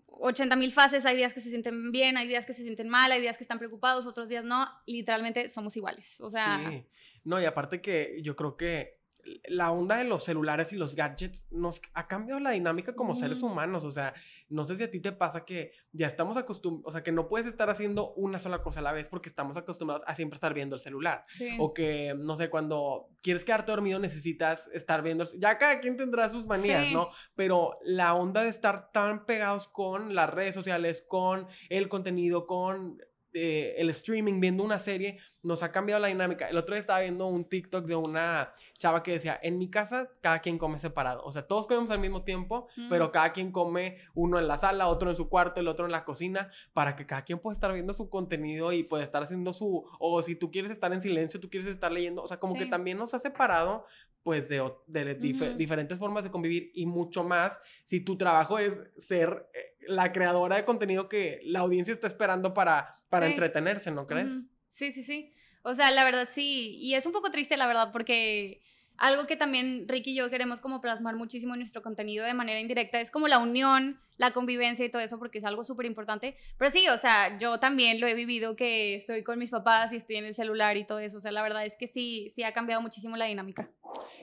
80 mil fases, hay días que se sienten bien, hay días que se sienten mal, hay días que están preocupados, otros días no, literalmente somos iguales, o sea... Sí, no, y aparte que yo creo que la onda de los celulares y los gadgets nos ha cambiado la dinámica como seres humanos. O sea, no sé si a ti te pasa que ya estamos acostumbrados, o sea, que no puedes estar haciendo una sola cosa a la vez porque estamos acostumbrados a siempre estar viendo el celular. O que, no sé, cuando quieres quedarte dormido necesitas estar viendo. Ya cada quien tendrá sus manías, ¿no? Pero la onda de estar tan pegados con las redes sociales, con el contenido, con eh, el streaming, viendo una serie, nos ha cambiado la dinámica. El otro día estaba viendo un TikTok de una chava que decía, en mi casa cada quien come separado. O sea, todos comemos al mismo tiempo, pero cada quien come uno en la sala, otro en su cuarto, el otro en la cocina, para que cada quien pueda estar viendo su contenido y pueda estar haciendo su... O si tú quieres estar en silencio, tú quieres estar leyendo. O sea, como que también nos ha separado pues de, diferentes formas de convivir y mucho más si tu trabajo es ser eh, la creadora de contenido que la audiencia está esperando para, para entretenerse, ¿no crees? Sí, sí, sí. O sea, la verdad sí. Y es un poco triste, la verdad, porque algo que también Ricky y yo queremos como plasmar muchísimo en nuestro contenido de manera indirecta es como la unión, la convivencia y todo eso, porque es algo súper importante. Pero sí, o sea, yo también lo he vivido que estoy con mis papás y estoy en el celular y todo eso. O sea, la verdad es que sí, sí ha cambiado muchísimo la dinámica.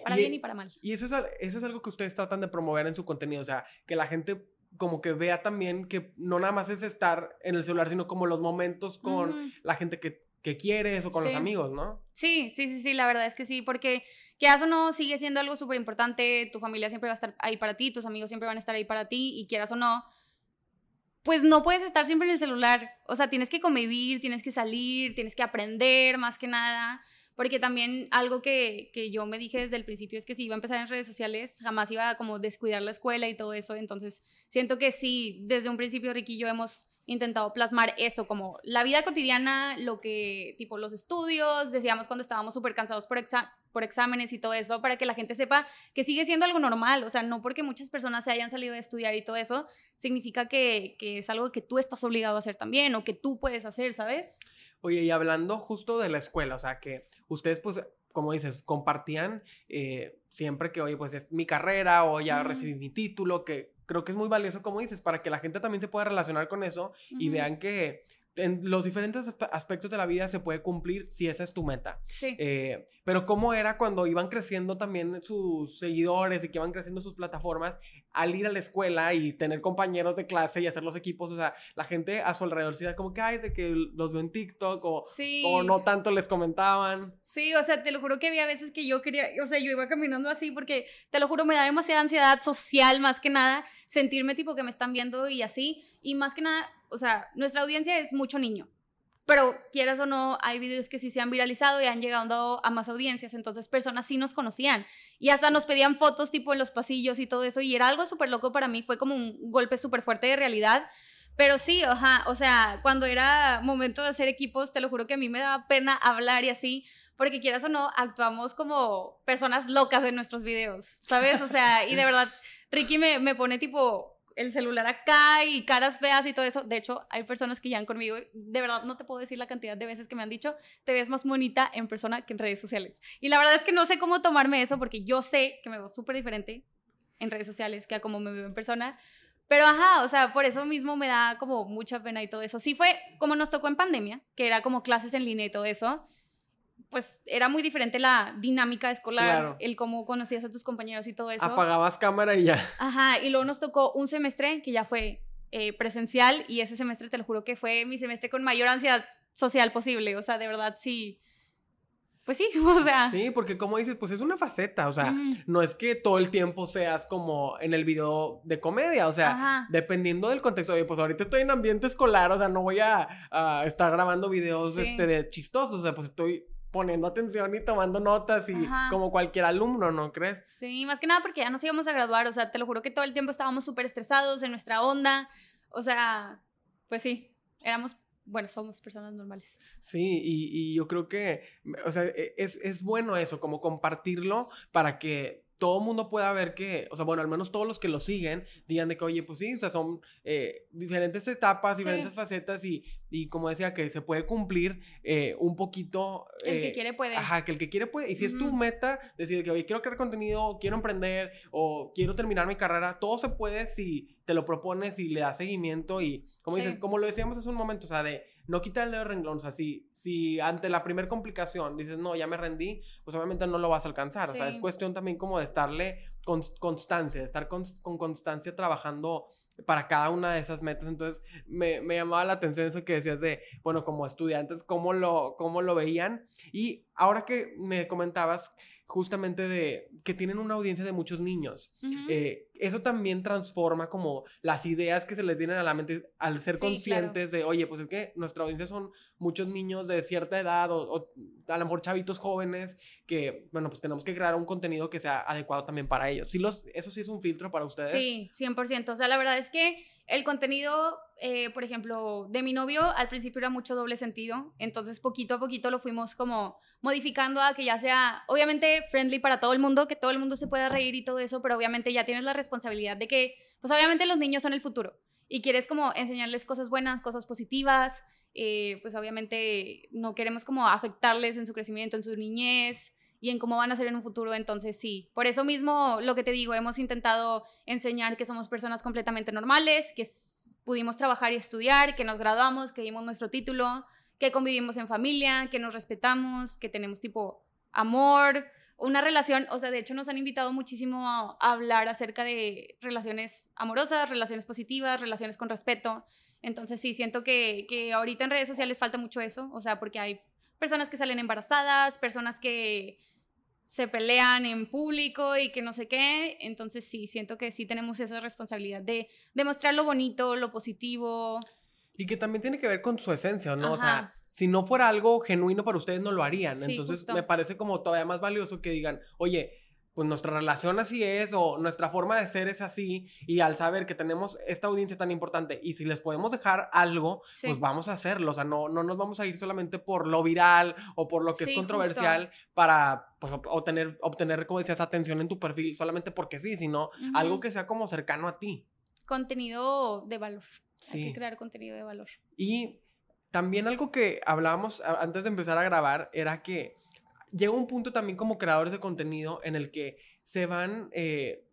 Para bien y para mal. Y eso es, eso es algo que ustedes tratan de promover en su contenido. O sea, que la gente como que vea también que no nada más es estar en el celular, sino como los momentos con la gente que, que, quieres o con los amigos, ¿no? Sí, sí, sí, sí, la verdad es que sí, porque que eso no sigue siendo algo súper importante, tu familia siempre va a estar ahí para ti, tus amigos siempre van a estar ahí para ti y quieras o no, pues no puedes estar siempre en el celular, o sea, tienes que convivir, tienes que salir, tienes que aprender más que nada. Porque también algo que, que, yo me dije desde el principio es que si iba a empezar en redes sociales, jamás iba a como descuidar la escuela y todo eso. Entonces, siento que sí, desde un principio Ricky y yo hemos intentado plasmar eso, como la vida cotidiana, lo que, tipo los estudios, decíamos cuando estábamos súper cansados por, por exámenes y todo eso, para que la gente sepa que sigue siendo algo normal, o sea, no porque muchas personas se hayan salido de estudiar y todo eso, significa que, que es algo que tú estás obligado a hacer también o que tú puedes hacer, ¿sabes? Oye, y hablando justo de la escuela, o sea, que ustedes, pues, como dices, compartían eh, siempre que, oye, pues es mi carrera o ya recibí mi título, que creo que es muy valioso, como dices, para que la gente también se pueda relacionar con eso y vean que en los diferentes aspectos de la vida se puede cumplir si esa es tu meta. Sí. Eh, pero cómo era cuando iban creciendo también sus seguidores y que iban creciendo sus plataformas al ir a la escuela y tener compañeros de clase y hacer los equipos, o sea, la gente a su alrededor se da como que, ay, de que los veo en TikTok o, o no tanto les comentaban. Sí, o sea, te lo juro que había veces que yo quería, o sea, yo iba caminando así porque, te lo juro, me da demasiada ansiedad social más que nada, sentirme tipo que me están viendo y así, y más que nada o sea, nuestra audiencia es mucho niño. Pero quieras o no, hay videos que sí se han viralizado y han llegado a más audiencias, entonces personas sí nos conocían y hasta nos pedían fotos tipo en los pasillos y todo eso y era algo súper loco para mí, fue como un golpe súper fuerte de realidad, pero sí, ajá, o sea, cuando era momento de hacer equipos, te lo juro que a mí me daba pena hablar y así, porque quieras o no, actuamos como personas locas en nuestros videos, ¿sabes? O sea, y de verdad, Ricky me, me pone tipo el celular acá y caras feas y todo eso. De hecho, hay personas que llegan conmigo, de verdad no te puedo decir la cantidad de veces que me han dicho, te ves más bonita en persona que en redes sociales. Y la verdad es que no sé cómo tomarme eso porque yo sé que me veo súper diferente en redes sociales que a como me veo en persona. Pero ajá, o sea, por eso mismo me da como mucha pena y todo eso. Sí fue como nos tocó en pandemia, que era como clases en línea y todo eso pues era muy diferente la dinámica escolar, el cómo conocías a tus compañeros y todo eso. Apagabas cámara y ya. Ajá, y luego nos tocó un semestre que ya fue eh, presencial y ese semestre te lo juro que fue mi semestre con mayor ansiedad social posible, o sea, de verdad sí. pues sí, o sea. Sí, porque como dices, pues es una faceta, o sea, no es que todo el tiempo seas como en el video de comedia, o sea, dependiendo del contexto, oye, pues ahorita estoy en ambiente escolar, o sea, no voy a, estar grabando videos este, de chistosos, o sea, pues estoy poniendo atención y tomando notas y como cualquier alumno, ¿no crees? Sí, más que nada porque ya nos íbamos a graduar, o sea, te lo juro que todo el tiempo estábamos súper estresados en nuestra onda, o sea, pues sí, éramos bueno, somos personas normales. Sí, y, yo creo que, o sea, e, es, es, bueno eso, como compartirlo para que todo el mundo pueda ver que, o sea, bueno, al menos todos los que lo siguen digan de que, oye, pues sí, o sea, son eh, diferentes etapas, diferentes facetas y, y, como decía, que se puede cumplir eh, un poquito. el que eh, quiere puede. Ajá, que el que quiere puede. Y si es tu meta, decir que, oye, quiero crear contenido, quiero emprender o quiero terminar mi carrera, todo se puede si te lo propones y le das seguimiento y, como dices, como lo decíamos hace un momento, o sea, de no quita el dedo de renglón. O sea, si, si ante la primera complicación dices, no, ya me rendí, pues obviamente no lo vas a alcanzar. O sea, es cuestión también como de estarle con constancia, de estar con, constancia trabajando para cada una de esas metas. Entonces, me, me, llamaba la atención eso que decías de, bueno, como estudiantes, cómo lo, cómo lo veían. Y ahora que me comentabas justamente de que tienen una audiencia de muchos niños. Eh, eso también transforma como las ideas que se les vienen a la mente al ser conscientes de, oye, pues es que nuestra audiencia son muchos niños de cierta edad o, a lo mejor chavitos jóvenes que, bueno, pues tenemos que crear un contenido que sea adecuado también para ellos. Sí, los, ¿Eso sí es un filtro para ustedes? Sí, 100%. O sea, la verdad es que el contenido, eh, por ejemplo, de mi novio al principio era mucho doble sentido, entonces poquito a poquito lo fuimos como modificando a que ya sea, obviamente, friendly para todo el mundo, que todo el mundo se pueda reír y todo eso, pero obviamente ya tienes la responsabilidad de que, pues obviamente los niños son el futuro y quieres como enseñarles cosas buenas, cosas positivas, eh, pues obviamente no queremos como afectarles en su crecimiento, en su niñez y en cómo van a ser en un futuro. Entonces, sí, por eso mismo lo que te digo, hemos intentado enseñar que somos personas completamente normales, que pudimos trabajar y estudiar, que nos graduamos, que dimos nuestro título, que convivimos en familia, que nos respetamos, que tenemos tipo amor, una relación, o sea, de hecho nos han invitado muchísimo a, hablar acerca de relaciones amorosas, relaciones positivas, relaciones con respeto. Entonces sí, siento que, que ahorita en redes sociales falta mucho eso, o sea, porque hay personas que salen embarazadas, personas que se pelean en público y que no sé qué. Entonces sí, siento que sí tenemos esa responsabilidad de demostrar lo bonito, lo positivo. Y que también tiene que ver con su esencia, ¿no? O sea, si no fuera algo genuino para ustedes, no lo harían. Entonces me parece como todavía más valioso que digan, oye, pues nuestra relación así es o nuestra forma de ser es así y al saber que tenemos esta audiencia tan importante y si les podemos dejar algo, pues vamos a hacerlo, o sea, no, no nos vamos a ir solamente por lo viral o por lo que es controversial para pues, obtener, obtener, como decías, atención en tu perfil solamente porque sí, sino algo que sea como cercano a ti. Contenido de valor. Hay que crear contenido de valor. Y también algo que hablábamos antes de empezar a grabar era que llega un punto también como creadores de contenido en el que se van eh,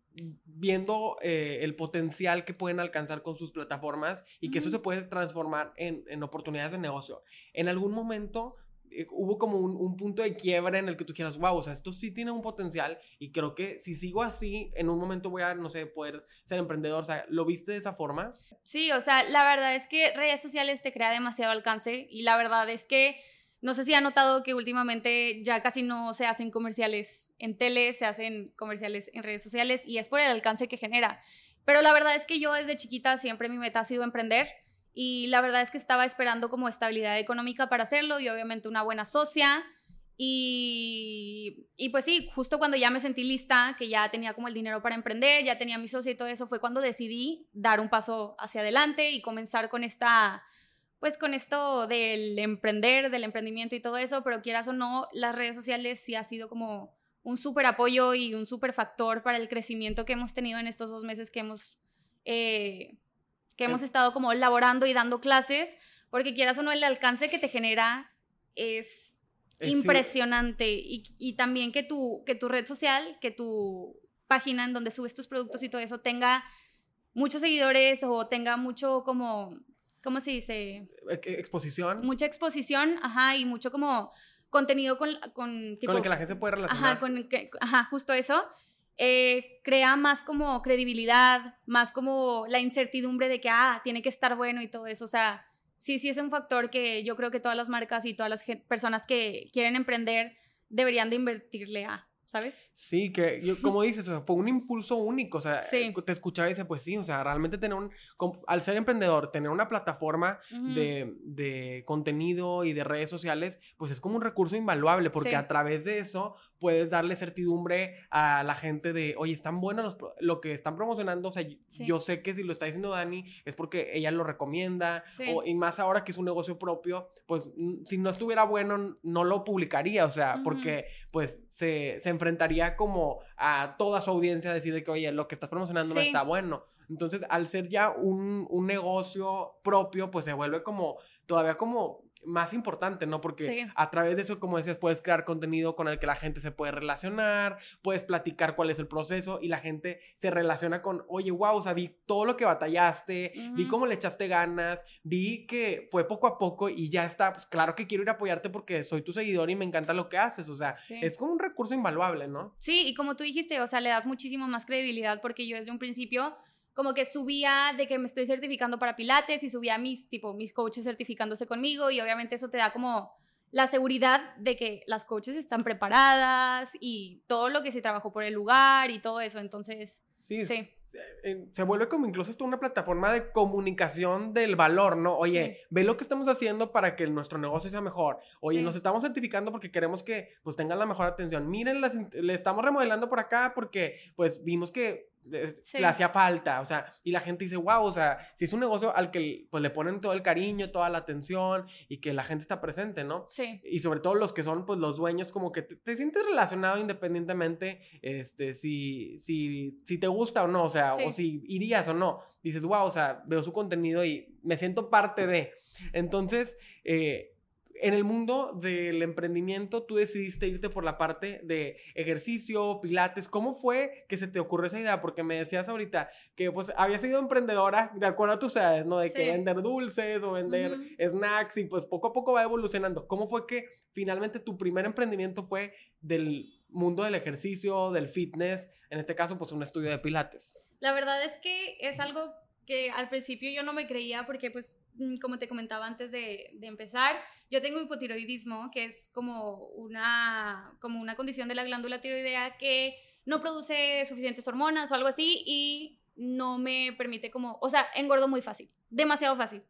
viendo eh, el potencial que pueden alcanzar con sus plataformas y que eso se puede transformar en, en, oportunidades de negocio. En algún momento eh, hubo como un, un, punto de quiebra en el que tú quieras, wow, o sea, esto sí tiene un potencial y creo que si sigo así, en un momento voy a, no sé, poder ser emprendedor. O sea, ¿lo viste de esa forma? Sí, o sea, la verdad es que redes sociales te crea demasiado alcance y la verdad es que no sé si ha notado que últimamente ya casi no se hacen comerciales en tele, se hacen comerciales en redes sociales y es por el alcance que genera. Pero la verdad es que yo desde chiquita siempre mi meta ha sido emprender y la verdad es que estaba esperando como estabilidad económica para hacerlo y obviamente una buena socia. Y, y, pues sí, justo cuando ya me sentí lista, que ya tenía como el dinero para emprender, ya tenía mi socia y todo eso, fue cuando decidí dar un paso hacia adelante y comenzar con esta pues con esto del emprender, del emprendimiento y todo eso, pero quieras o no, las redes sociales sí ha sido como un súper apoyo y un súper factor para el crecimiento que hemos tenido en estos dos meses que hemos, eh, que hemos estado como laborando y dando clases, porque quieras o no, el alcance que te genera es, impresionante. Y, y, también que tu, que tu red social, que tu página en donde subes tus productos y todo eso tenga muchos seguidores o tenga mucho como ¿cómo se dice? Exposición. Mucha exposición, ajá, y mucho como contenido con... Con, con el que la gente puede relacionar. Ajá, con que, ajá justo eso. Eh, crea más como credibilidad, más como la incertidumbre de que, ah, tiene que estar bueno y todo eso. O sea, sí, sí es un factor que yo creo que todas las marcas y todas las personas que quieren emprender deberían de invertirle a. ¿sabes? Sí, que yo, como dices, o sea, fue un impulso único, o sea, te escuchaba y decía, pues sí, o sea, realmente tener un, al ser emprendedor, tener una plataforma de, de, contenido y de redes sociales, pues es como un recurso invaluable, porque a través de eso puedes darle certidumbre a la gente de, oye, están buenos lo que están promocionando, o sea, yo sé que si lo está diciendo Dani es porque ella lo recomienda, o, y más ahora que es un negocio propio, pues si no estuviera bueno, no lo publicaría, o sea, porque pues se, se, enfrentaría como a toda su audiencia a decir que, oye, lo que estás promocionando no está bueno. Entonces, al ser ya un, un negocio propio, pues se vuelve como, todavía como más importante, ¿no? Porque a través de eso, como decías, puedes crear contenido con el que la gente se puede relacionar, puedes platicar cuál es el proceso y la gente se relaciona con, oye, wow, o sea, vi todo lo que batallaste, vi cómo le echaste ganas, vi que fue poco a poco y ya está, pues claro que quiero ir a apoyarte porque soy tu seguidor y me encanta lo que haces, o sea, es como un recurso invaluable, ¿no? Sí, y como tú dijiste, o sea, le das muchísimo más credibilidad porque yo desde un principio como que subía de que me estoy certificando para pilates y subía mis, tipo, mis coaches certificándose conmigo y obviamente eso te da como la seguridad de que las coaches están preparadas y todo lo que se trabajó por el lugar y todo eso, entonces, sí. sí. Se vuelve como incluso esto una plataforma de comunicación del valor, ¿no? Oye, ve lo que estamos haciendo para que nuestro negocio sea mejor. Oye, nos estamos certificando porque queremos que pues tengan la mejor atención. Miren, le estamos remodelando por acá porque pues vimos que le hacía falta, o sea, y la gente dice, wow, o sea, si es un negocio al que pues le ponen todo el cariño, toda la atención y que la gente está presente, ¿no? Sí. Y sobre todo los que son pues los dueños, como que te, sientes relacionado independientemente, este, si, si, si te gusta o no, o sea, o si irías o no, dices, wow, o sea, veo su contenido y me siento parte de. Entonces, eh, en el mundo del emprendimiento, tú decidiste irte por la parte de ejercicio, pilates. ¿Cómo fue que se te ocurrió esa idea? Porque me decías ahorita que pues habías sido emprendedora de acuerdo a tus edades, ¿no? De que vender dulces o vender snacks y pues poco a poco va evolucionando. ¿Cómo fue que finalmente tu primer emprendimiento fue del mundo del ejercicio, del fitness, en este caso pues un estudio de pilates? La verdad es que es algo que al principio yo no me creía porque pues como te comentaba antes de, de, empezar, yo tengo hipotiroidismo, que es como una, como una condición de la glándula tiroidea que no produce suficientes hormonas o algo así y no me permite como, o sea, engordo muy fácil, demasiado fácil.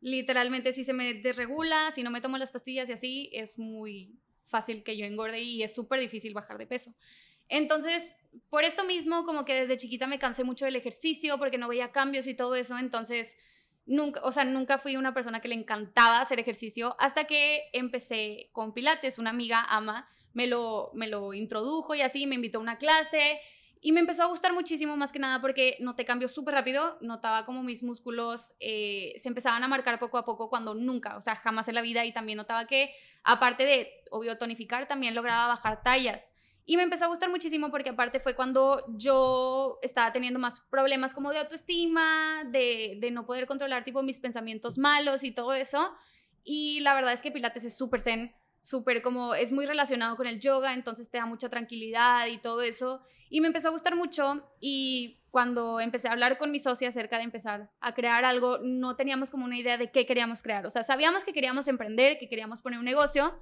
Literalmente si se me desregula, si no me tomo las pastillas y así, es muy fácil que yo engorde y es súper difícil bajar de peso. Entonces, por esto mismo, como que desde chiquita me cansé mucho del ejercicio porque no veía cambios y todo eso, entonces nunca, o sea, nunca fui una persona que le encantaba hacer ejercicio hasta que empecé con pilates, una amiga ama me lo me lo introdujo y así me invitó a una clase y me empezó a gustar muchísimo más que nada porque noté cambios súper rápido, notaba como mis músculos eh, se empezaban a marcar poco a poco cuando nunca, o sea, jamás en la vida y también notaba que aparte de, obvio, tonificar, también lograba bajar tallas. Y me empezó a gustar muchísimo porque aparte fue cuando yo estaba teniendo más problemas como de autoestima, de, de no poder controlar tipo mis pensamientos malos y todo eso. Y la verdad es que Pilates es súper zen, súper como, es muy relacionado con el yoga, entonces te da mucha tranquilidad y todo eso. Y me empezó a gustar mucho y cuando empecé a hablar con mi socia acerca de empezar a crear algo, no teníamos como una idea de qué queríamos crear. O sea, sabíamos que queríamos emprender, que queríamos poner un negocio,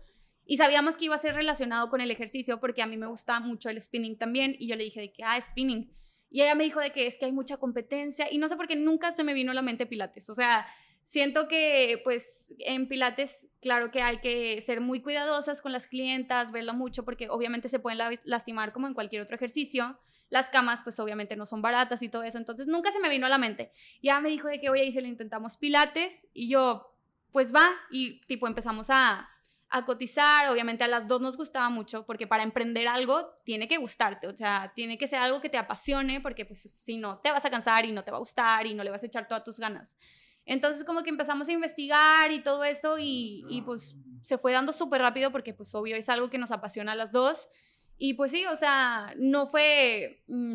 y sabíamos que iba a ser relacionado con el ejercicio porque a mí me gusta mucho el spinning también. Y yo le dije de que, ah, spinning. Y ella me dijo de que es que hay mucha competencia. Y no sé por qué nunca se me vino a la mente Pilates. O sea, siento que pues en Pilates, claro que hay que ser muy cuidadosas con las clientas, verlo mucho porque obviamente se pueden lastimar como en cualquier otro ejercicio. Las camas pues obviamente no son baratas y todo eso, entonces nunca se me vino a la mente. Ya me dijo de que, oye, y si le intentamos Pilates y yo, pues va y tipo empezamos a, a cotizar. Obviamente a las dos nos gustaba mucho porque para emprender algo tiene que gustarte, o sea, tiene que ser algo que te apasione porque pues si no te vas a cansar y no te va a gustar y no le vas a echar todas tus ganas. Entonces como que empezamos a investigar y todo eso y, y pues se fue dando súper rápido porque pues obvio es algo que nos apasiona a las dos. Y pues sí, o sea, no fue... Mm,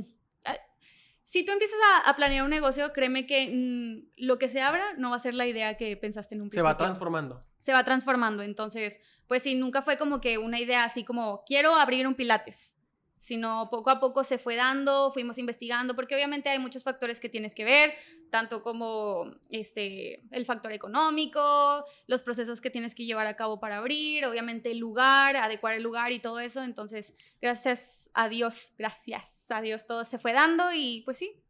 si tú empiezas a, planear un negocio, créeme que mm, lo que se abra no va a ser la idea que pensaste en un principio. Se va transformando se va transformando. Entonces, pues sí, nunca fue como que una idea así como, quiero abrir un pilates. sino poco a poco se fue dando, fuimos investigando, porque obviamente hay muchos factores que tienes que ver, tanto como este, el factor económico, los procesos que tienes que llevar a cabo para abrir, obviamente el lugar, adecuar el lugar y todo eso. Entonces, gracias a Dios, gracias a Dios, todo se fue dando y pues sí.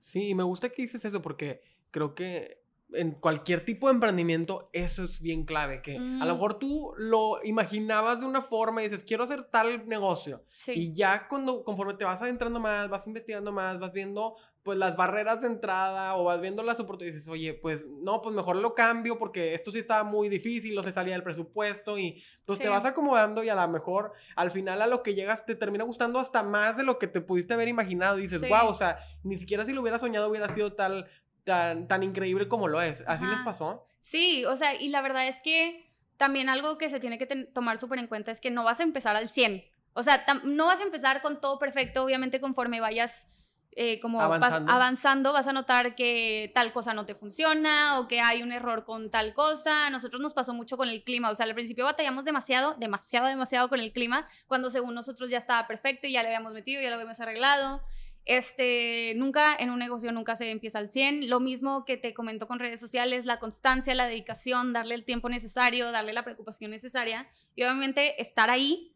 Sí, me gusta que dices eso porque creo que en cualquier tipo de emprendimiento, eso es bien clave, que a lo Mm. mejor tú lo imaginabas de una forma y dices, quiero hacer tal negocio. Sí. Y ya cuando, conforme te vas adentrando más, vas investigando más, vas viendo pues las barreras de entrada o vas viendo las oportunidades, dices, oye, pues no, pues mejor lo cambio porque esto sí estaba muy difícil, o se salía del presupuesto y pues te vas acomodando y a lo mejor al final a lo que llegas te termina gustando hasta más de lo que te pudiste haber imaginado y dices, Sí. wow, o sea, ni siquiera si lo hubiera soñado hubiera sido tal, tan, tan increíble como lo es. ¿Así les Ajá. pasó? Sí, o sea, y la verdad es que también algo que se tiene que tomar súper en cuenta es que no vas a empezar al 100. O sea, no vas a empezar con todo perfecto, obviamente conforme vayas eh, como Avanzando. avanzando, vas a notar que tal cosa no te funciona o que hay un error con tal cosa. Nosotros nos pasó mucho con el clima, o sea, al principio batallamos demasiado, demasiado, demasiado con el clima, cuando según nosotros ya estaba perfecto y ya le habíamos metido, ya lo habíamos arreglado. Este, nunca en un negocio nunca se empieza al 100. Lo mismo que te comento con redes sociales, la constancia, la dedicación, darle el tiempo necesario, darle la preocupación necesaria y obviamente estar ahí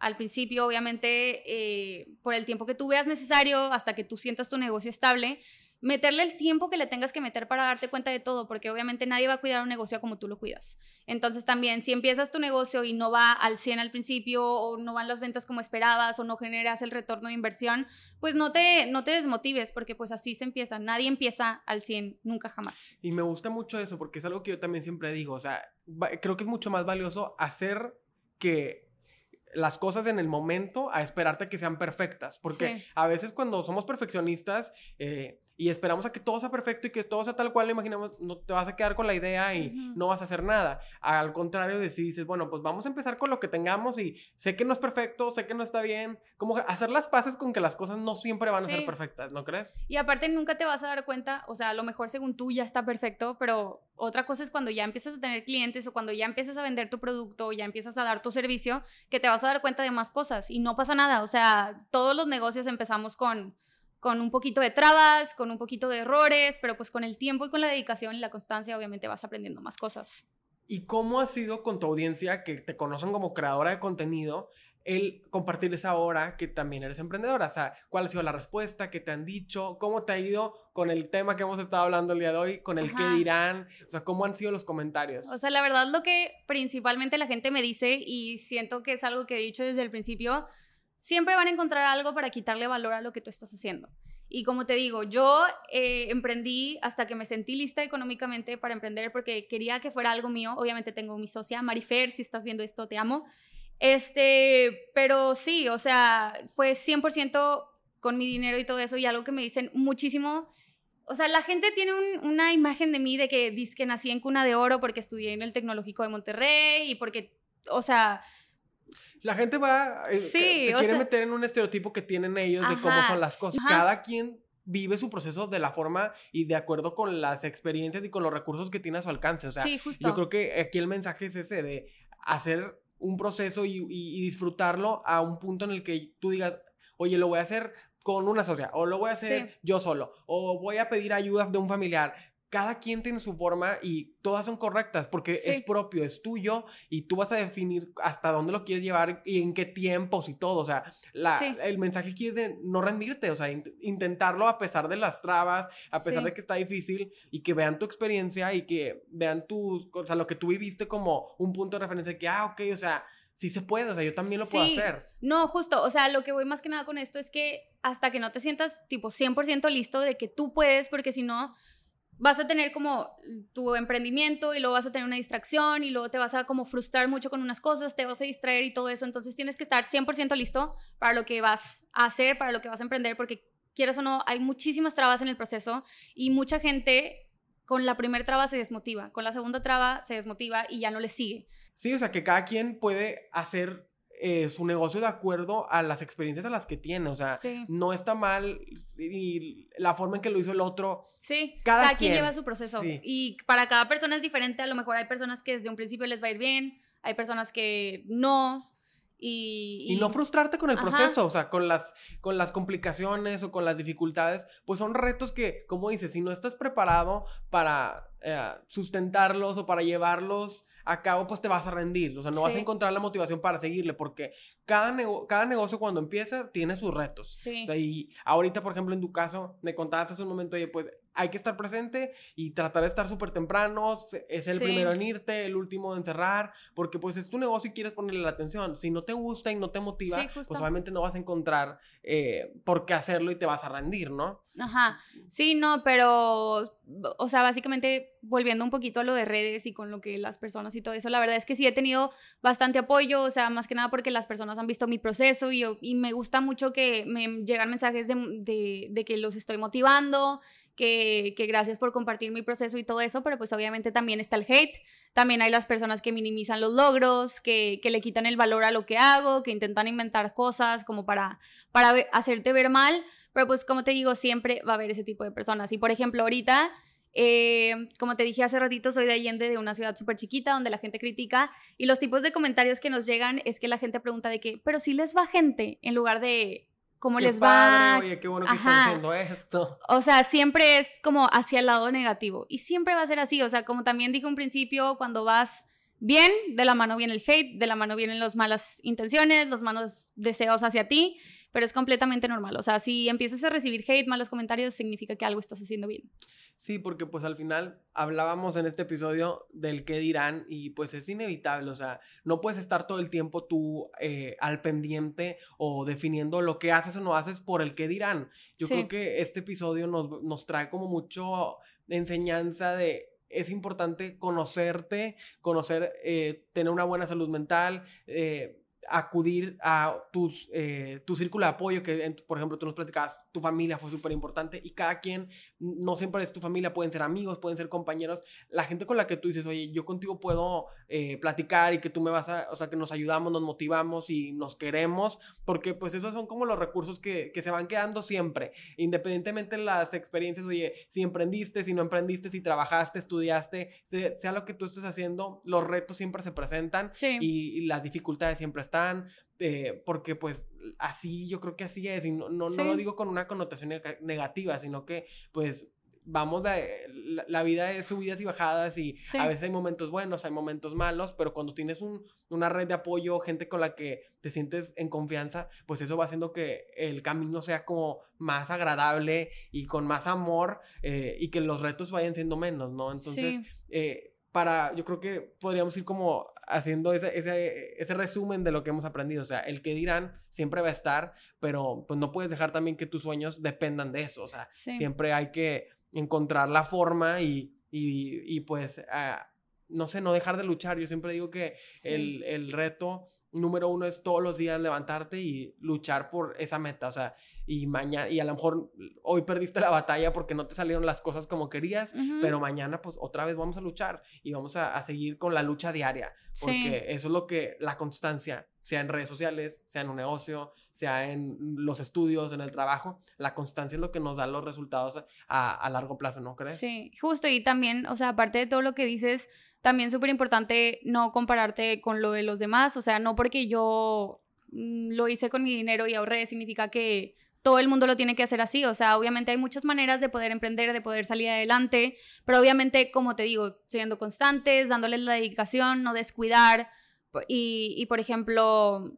al principio, obviamente eh, por el tiempo que tú veas necesario hasta que tú sientas tu negocio estable. Meterle el tiempo que le tengas que meter para darte cuenta de todo, porque obviamente nadie va a cuidar un negocio como tú lo cuidas. Entonces también, si empiezas tu negocio y no va al 100 al principio, o no van las ventas como esperabas, o no generas el retorno de inversión, pues no te, no te desmotives, porque pues así se empieza. Nadie empieza al 100, nunca jamás. Y me gusta mucho eso porque es algo que yo también siempre digo, o sea, creo que es mucho más valioso hacer que las cosas en el momento a esperarte que sean perfectas, porque Sí. a veces cuando somos perfeccionistas eh, y esperamos a que todo sea perfecto y que todo sea tal cual lo imaginamos, no te vas a quedar con la idea y no vas a hacer nada. Al contrario de si dices, bueno, pues vamos a empezar con lo que tengamos y sé que no es perfecto, sé que no está bien, como hacer las paces con que las cosas no siempre van a ser perfectas, ¿no crees? Y aparte nunca te vas a dar cuenta, o sea, a lo mejor según tú ya está perfecto, pero otra cosa es cuando ya empiezas a tener clientes o cuando ya empiezas a vender tu producto o ya empiezas a dar tu servicio, que te vas a dar cuenta de más cosas y no pasa nada, o sea, todos los negocios empezamos con con un poquito de trabas, con un poquito de errores, pero pues con el tiempo y con la dedicación y la constancia obviamente vas aprendiendo más cosas. ¿Y cómo ha sido con tu audiencia que te conocen como creadora de contenido el compartirles ahora que también eres emprendedora? O sea, ¿cuál ha sido la respuesta? ¿Qué te han dicho? ¿Cómo te ha ido con el tema que hemos estado hablando el día de hoy? ¿Con el qué Ajá. dirán? O sea, ¿cómo han sido los comentarios? O sea, la verdad lo que principalmente la gente me dice y siento que es algo que he dicho desde el principio, siempre van a encontrar algo para quitarle valor a lo que tú estás haciendo. Y como te digo, yo eh, emprendí hasta que me sentí lista económicamente para emprender porque quería que fuera algo mío. Obviamente tengo mi socia, Marifer, si estás viendo esto, te amo. Este, pero sí, o sea, fue 100% con mi dinero y todo eso y algo que me dicen muchísimo. O sea, la gente tiene un- una imagen de mí de que dice que nací en cuna de oro porque estudié en el Tecnológico de Monterrey y porque, o sea, La gente va, eh, Sí, te quiere sea- meter en un estereotipo que tienen ellos de cómo son las cosas. ajá. Cada quien vive su proceso de la forma y de acuerdo con las experiencias y con los recursos que tiene a su alcance. O sea, sí. Yo creo que aquí el mensaje es ese de hacer un proceso y, y- y disfrutarlo a un punto en el que tú digas, oye, lo voy a hacer con una socia, o lo voy a hacer Sí. yo solo, o voy a pedir ayuda de un familiar. Cada quien tiene su forma y todas son correctas porque Sí. es propio, es tuyo y tú vas a definir hasta dónde lo quieres llevar y en qué tiempos y todo. O sea, la- Sí. el mensaje aquí es de no rendirte, o sea, int- intentarlo a pesar de las trabas, a pesar Sí. de que está difícil y que vean tu experiencia y que vean tu, o sea, lo que tú viviste como un punto de referencia de que, ah, ok, o sea, sí se puede, o sea, yo también lo puedo Sí. hacer. No, justo, o sea, lo que voy más que nada con esto es que hasta que no te sientas tipo 100% listo de que tú puedes, porque si no, vas a tener como tu emprendimiento y luego vas a tener una distracción y luego te vas a como frustrar mucho con unas cosas, te vas a distraer y todo eso, entonces tienes que estar 100% listo para lo que vas a hacer, para lo que vas a emprender, porque quieras o no, hay muchísimas trabas en el proceso y mucha gente con la primera traba se desmotiva, con la segunda traba se desmotiva y ya no le sigue. Sí, o sea, que cada quien puede hacer eh, su negocio de acuerdo a las experiencias a las que tiene, o sea, Sí. no está mal y la forma en que lo hizo el otro. Sí, Cada cada, quien quien. lleva su proceso. Sí. Y para cada persona es diferente. A lo mejor hay personas que desde un principio les va a ir bien, hay personas que no. y, no frustrarte con el proceso, o sea, con las, con las complicaciones o con las dificultades, pues son retos que, como dices, si no estás preparado para eh, sustentarlos o para llevarlos a cabo, pues te vas a rendir. O sea, no vas a encontrar la motivación para seguirle, porque cada, cada negocio cuando empieza tiene sus retos. Sí. O sea, y ahorita, por ejemplo, en tu caso, me contabas hace un momento, oye, pues hay que estar presente y tratar de estar súper temprano. Es el primero en irte, el último en cerrar, porque pues es tu negocio y quieres ponerle la atención. Si no te gusta y no te motiva, pues obviamente no vas a encontrar eh, por qué hacerlo y te vas a rendir, ¿no? Ajá. Sí, no, pero, o sea, básicamente volviendo un poquito a lo de redes y con lo que las personas y todo eso, la verdad es que sí he tenido bastante apoyo, o sea, más que nada porque las personas han visto mi proceso y, y me gusta mucho que me llegan mensajes de, de, de que los estoy motivando que, gracias por compartir mi proceso y todo eso, pero pues obviamente también está el hate, también hay las personas que minimizan los logros, que, le quitan el valor a lo que hago, que intentan inventar cosas como para, para hacerte ver mal, pero pues como te digo, siempre va a haber ese tipo de personas. Y por ejemplo, ahorita... Eh, como te dije hace ratito, soy de Allende, de una ciudad súper chiquita donde la gente critica y los tipos de comentarios que nos llegan es que la gente pregunta de que, pero si les va gente en lugar de, cómo les va. Oye, qué bueno que están haciendo esto. O sea, siempre es como hacia el lado negativo. Y siempre va a ser así. O sea, como también dije un principio, cuando vas bien, de la mano viene el hate, de la mano vienen las malas intenciones, los malos deseos hacia ti pero es completamente normal. O sea, si empiezas a recibir hate, malos comentarios, significa que algo estás haciendo bien. Sí, porque pues al final hablábamos en este episodio del qué dirán y pues es inevitable, o sea, no puedes estar todo el tiempo tú eh, al pendiente o definiendo lo que haces o no haces por el qué dirán. Yo creo que este episodio nos, nos trae como mucho enseñanza de es importante conocerte, conocer, eh, tener una buena salud mental, eh, acudir a tus, eh, tu círculo de apoyo, que por ejemplo tú nos platicabas, tu familia fue súper importante y cada quien, no siempre es tu familia, pueden ser amigos, pueden ser compañeros, la gente con la que tú dices, oye, yo contigo puedo eh, platicar y que tú me vas a, o sea, que nos ayudamos, nos motivamos y nos queremos, porque pues esos son como los recursos que, que se van quedando siempre, independientemente de las experiencias, oye, si emprendiste, si no emprendiste, si trabajaste, estudiaste, sea, lo que tú estés haciendo, los retos siempre se presentan y, y las dificultades siempre están eh, porque pues así yo creo que así es, y no, no, lo digo con una connotación negativa, sino que pues vamos de, la, vida es subidas y bajadas y a veces hay momentos buenos, hay momentos malos, pero cuando tienes un, una red de apoyo, gente con la que te sientes en confianza, pues eso va haciendo que el camino sea como más agradable y con más amor eh, y que los retos vayan siendo menos, ¿no? Entonces, eh, para, yo creo que podríamos ir como haciendo ese, ese, ese, resumen de lo que hemos aprendido. O sea, el que dirán siempre va a estar, pero pues no puedes dejar también que tus sueños dependan de eso. O sea, siempre hay que encontrar la forma y, y, y pues, ah, no sé, no dejar de luchar. Yo siempre digo que el, el reto número uno es todos los días levantarte y luchar por esa meta. O sea, y mañana, y a lo mejor hoy perdiste la batalla porque no te salieron las cosas como querías, pero mañana pues otra vez vamos a luchar y vamos a, seguir con la lucha diaria, porque eso es lo que la constancia, sea en redes sociales, sea en un negocio, sea en los estudios, en el trabajo, la constancia es lo que nos da los resultados a, a largo plazo, ¿no crees? Sí, justo, y también, o sea, aparte de todo lo que dices, también súper importante no compararte con lo de los demás, o sea, no porque yo mm, lo hice con mi dinero y ahorré, significa que todo el mundo lo tiene que hacer así. O sea, obviamente hay muchas maneras de poder emprender, de poder salir adelante, pero obviamente, como te digo, siendo constantes, dándoles la dedicación, no descuidar. Y, y, por ejemplo,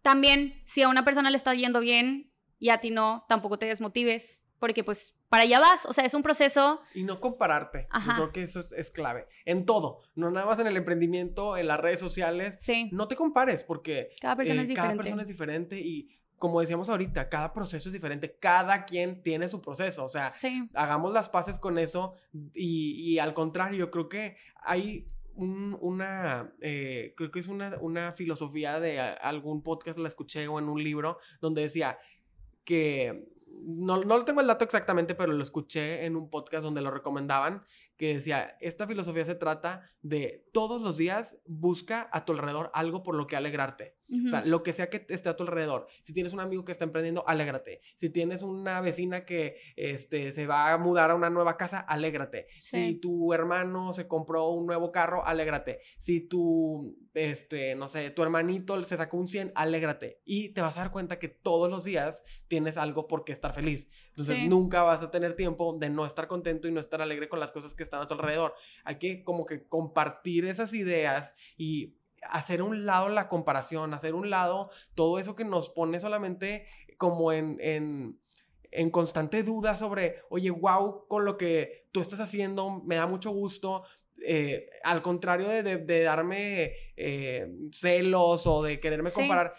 también si a una persona le está yendo bien y a ti no, tampoco te desmotives, porque pues para allá vas, o sea, es un proceso. Y no compararte. Yo creo que eso es, clave. En todo, no nada más en el emprendimiento, en las redes sociales. Sí. No te compares porque cada persona, es, diferente. cada persona es diferente y como decíamos ahorita, cada proceso es diferente, cada quien tiene su proceso, o sea, hagamos las paces con eso y, al contrario, yo creo que hay una, eh, creo que es una, filosofía de algún podcast, la escuché o en un libro, donde decía que, no, no tengo el dato exactamente, pero lo escuché en un podcast donde lo recomendaban, que decía, esta filosofía se trata de todos los días busca a tu alrededor algo por lo que alegrarte. O sea, lo que sea que esté a tu alrededor. Si tienes un amigo que está emprendiendo, alégrate. Si tienes una vecina que este, se va a mudar a una nueva casa, alégrate. Si tu hermano se compró un nuevo carro, alégrate. Si tu, este, no sé, tu hermanito se sacó un 100, alégrate. Y te vas a dar cuenta que todos los días tienes algo por qué estar feliz. Entonces nunca vas a tener tiempo de no estar contento y no estar alegre con las cosas que están a tu alrededor. Hay que como que compartir esas ideas y hacer un lado la comparación, hacer un lado todo eso que nos pone solamente como en, en, en constante duda sobre, oye, wow, con lo que tú estás haciendo, me da mucho gusto, eh, al contrario de, de, darme eh, celos o de quererme comparar,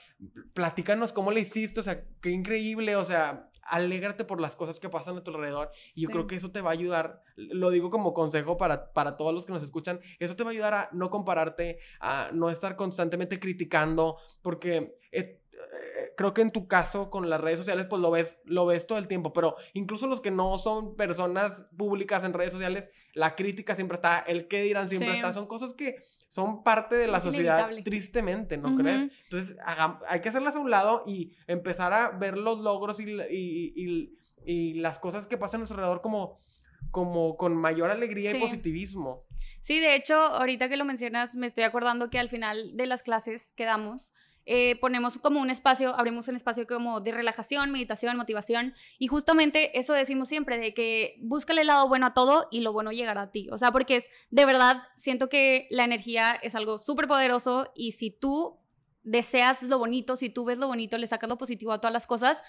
platícanos cómo le hiciste, o sea, qué increíble, o sea, alégrate por las cosas que pasan a tu alrededor y yo creo que eso te va a ayudar, lo digo como consejo para, para todos los que nos escuchan, eso te va a ayudar a no compararte, a no estar constantemente criticando, porque creo que en tu caso con las redes sociales pues lo ves, lo ves todo el tiempo, pero incluso los que no son personas públicas en redes sociales, la crítica siempre está, el qué dirán siempre está, son cosas que son parte de la sociedad tristemente, ¿no crees? Entonces hay que hacerlas a un lado y empezar a ver los logros y, y, y, las cosas que pasan a nuestro alrededor como, como con mayor alegría y positivismo. Sí, de hecho, ahorita que lo mencionas, me estoy acordando que al final de las clases que damos, eh, ponemos como un espacio, abrimos un espacio como de relajación, meditación, motivación, y justamente eso decimos siempre, de que búscale el lado bueno a todo y lo bueno llegará a ti. O sea, porque es, de verdad, siento que la energía es algo súper poderoso y si tú deseas lo bonito, si tú ves lo bonito, le sacas lo positivo a todas las cosas,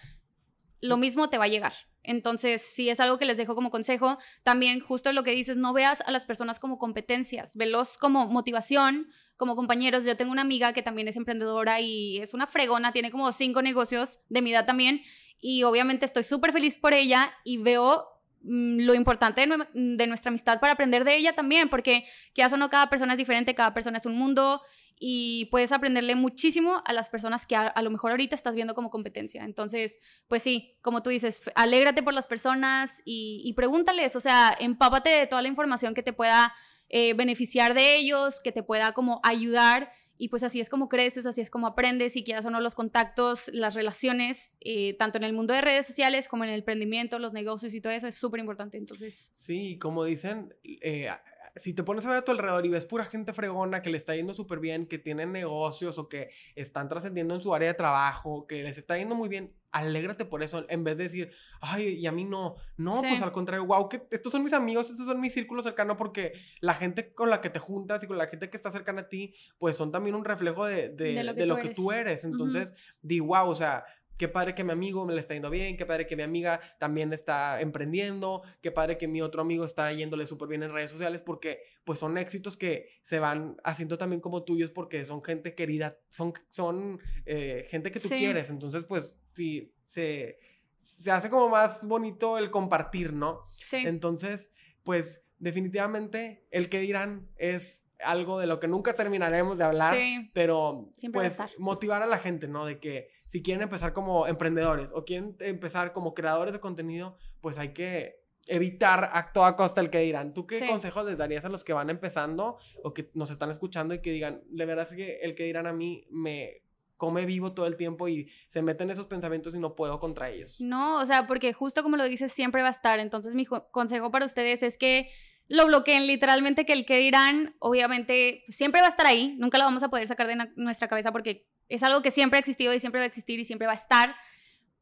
lo mismo te va a llegar. Entonces, si es algo que les dejo como consejo, también justo lo que dices, no veas a las personas como competencias, velos como motivación, como compañeros. Yo tengo una amiga que también es emprendedora y es una fregona, tiene como cinco negocios de mi edad también y obviamente estoy súper feliz por ella y veo mm, lo importante de, nuestra amistad para aprender de ella también, porque que o no, cada persona es diferente, cada persona es un mundo y puedes aprenderle muchísimo a las personas que a, lo mejor ahorita estás viendo como competencia. Entonces, pues sí, como tú dices, alégrate por las personas y, pregúntales, o sea, empápate de toda la información que te pueda eh, beneficiar de ellos, que te pueda como ayudar y pues así es como creces, así es como aprendes y quieras o no los contactos, las relaciones, eh, tanto en el mundo de redes sociales como en el emprendimiento, los negocios y todo eso es súper importante. Entonces... Sí, como dicen, eh, si te pones a ver a tu alrededor y ves pura gente fregona que le está yendo súper bien, que tienen negocios o que están trascendiendo en su área de trabajo, que les está yendo muy bien, alégrate por eso en vez de decir, ay, y a mí no. No, pues al contrario, wow, que estos son mis amigos, estos son mis círculos cercanos porque la gente con la que te juntas y con la gente que está cercana a ti, pues son también un reflejo de, de, lo, que, tú eres. Entonces, di, wow, o sea, qué padre que mi amigo me le está yendo bien, qué padre que mi amiga también está emprendiendo, qué padre que mi otro amigo está yéndole súper bien en redes sociales, porque pues son éxitos que se van haciendo también como tuyos porque son gente querida, son, son eh, gente que tú quieres, entonces pues sí, se, se hace como más bonito el compartir, ¿no? Sí. Entonces, pues definitivamente el que dirán es algo de lo que nunca terminaremos de hablar, pero pues motivar a la gente, ¿no? De que si quieren empezar como emprendedores o quieren empezar como creadores de contenido, pues hay que evitar a toda costa el que dirán. ¿Tú qué consejos les darías a los que van empezando o que nos están escuchando y que digan, de verdad es que el que dirán a mí me come vivo todo el tiempo y se meten esos pensamientos y no puedo contra ellos? No, o sea, porque justo como lo dices, siempre va a estar. Entonces mi consejo para ustedes es que lo bloqueen literalmente, que el que dirán, obviamente, siempre va a estar ahí, nunca lo vamos a poder sacar de nuestra cabeza porque es algo que siempre ha existido y siempre va a existir y siempre va a estar,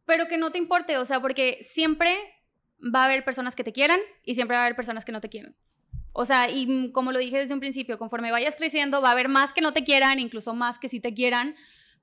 pero que no te importe, o sea, porque siempre va a haber personas que te quieran y siempre va a haber personas que no te quieran. O sea, y como lo dije desde un principio, conforme vayas creciendo, va a haber más que no te quieran, incluso más que sí te quieran,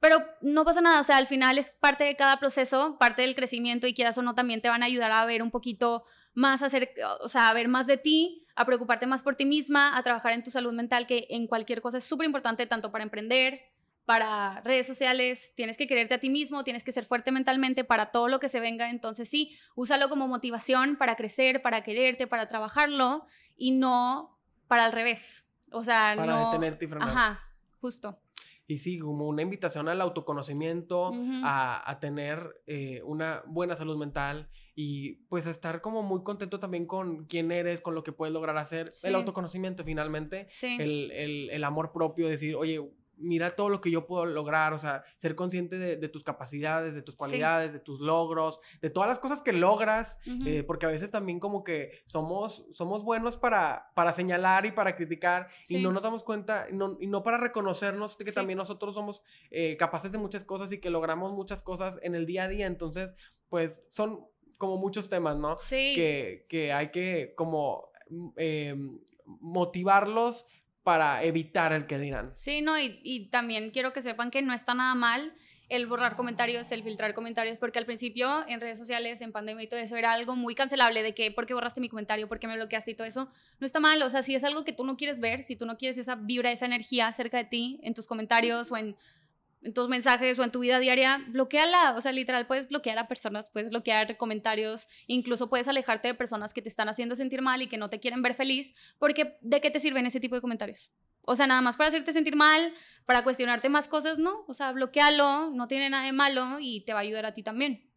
pero no pasa nada, o sea, al final es parte de cada proceso, parte del crecimiento y quieras o no, también te van a ayudar a ver un poquito más, a hacer, o sea, a ver más de ti, a preocuparte más por ti misma, a trabajar en tu salud mental, que en cualquier cosa es súper importante, tanto para emprender, para redes sociales, tienes que quererte a ti mismo, tienes que ser fuerte mentalmente para todo lo que se venga, entonces sí, úsalo como motivación para crecer, para quererte, para trabajarlo y no para al revés. O sea, para no... detenerte y Ajá, justo. Y sí, como una invitación al autoconocimiento, a, tener eh, una buena salud mental y pues estar como muy contento también con quién eres, con lo que puedes lograr hacer. El autoconocimiento finalmente, el, el, el, amor propio, decir, oye, mira todo lo que yo puedo lograr, o sea, ser consciente de, tus capacidades, de tus cualidades, de tus logros, de todas las cosas que logras, eh, porque a veces también como que somos, somos buenos para, para señalar y para criticar y no nos damos cuenta, y no para reconocernos que también nosotros somos eh, capaces de muchas cosas y que logramos muchas cosas en el día a día, entonces, pues son como muchos temas, ¿no? Sí. Que, que hay que como mm, em, motivarlos para evitar el que dirán. Sí, no, y, también quiero que sepan que no está nada mal el borrar comentarios, el filtrar comentarios, porque al principio en redes sociales, en pandemia y todo eso, era algo muy cancelable de que, ¿por qué borraste mi comentario? ¿Por qué me bloqueaste y todo eso? No está mal, o sea, si es algo que tú no quieres ver, si tú no quieres esa vibra, esa energía cerca de ti, en tus comentarios o en en tus mensajes o en tu vida diaria, bloqueala. O sea, literal, puedes bloquear a personas, puedes bloquear comentarios, incluso puedes alejarte de personas que te están haciendo sentir mal y que no te quieren ver feliz, porque ¿de qué te sirven ese tipo de comentarios? O sea, nada más para hacerte sentir mal, para cuestionarte más cosas, no. O sea, bloquealo, no tiene nada de malo y te va a ayudar a ti también.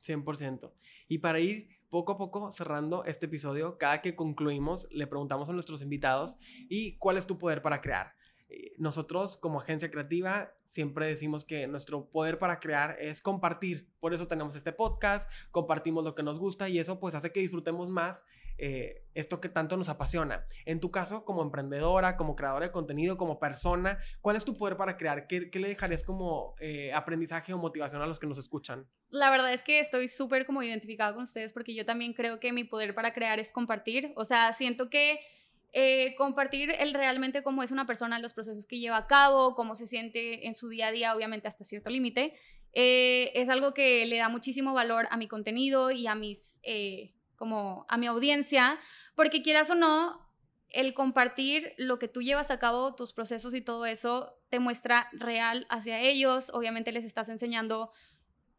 100%. Y para ir poco a poco cerrando este episodio, cada que concluimos, le preguntamos a nuestros invitados, ¿y cuál es tu poder para crear? Eh, nosotros como agencia creativa siempre decimos que nuestro poder para crear es compartir. Por eso tenemos este podcast, compartimos lo que nos gusta y eso pues hace que disfrutemos más eh, esto que tanto nos apasiona. En tu caso, como emprendedora, como creadora de contenido, como persona, ¿cuál es tu poder para crear? ¿Qué, le dejarías como eh, aprendizaje o motivación a los que nos escuchan? La verdad es que estoy súper como identificada con ustedes porque yo también creo que mi poder para crear es compartir. O sea, siento que eh, compartir el realmente cómo es una persona, los procesos que lleva a cabo, cómo se siente en su día a día, obviamente hasta cierto límite, eh, es algo que le da muchísimo valor a mi contenido y a mis, eh, como a mi audiencia, porque quieras o no, el compartir lo que tú llevas a cabo, tus procesos y todo eso, te muestra real hacia ellos, obviamente les estás enseñando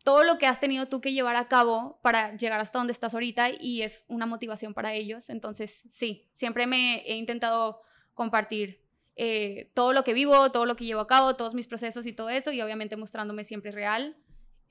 todo lo que has tenido tú que llevar a cabo para llegar hasta donde estás ahorita y es una motivación para ellos. Entonces, sí, siempre me he intentado compartir eh, todo lo que vivo, todo lo que llevo a cabo, todos mis procesos y todo eso y obviamente mostrándome siempre real.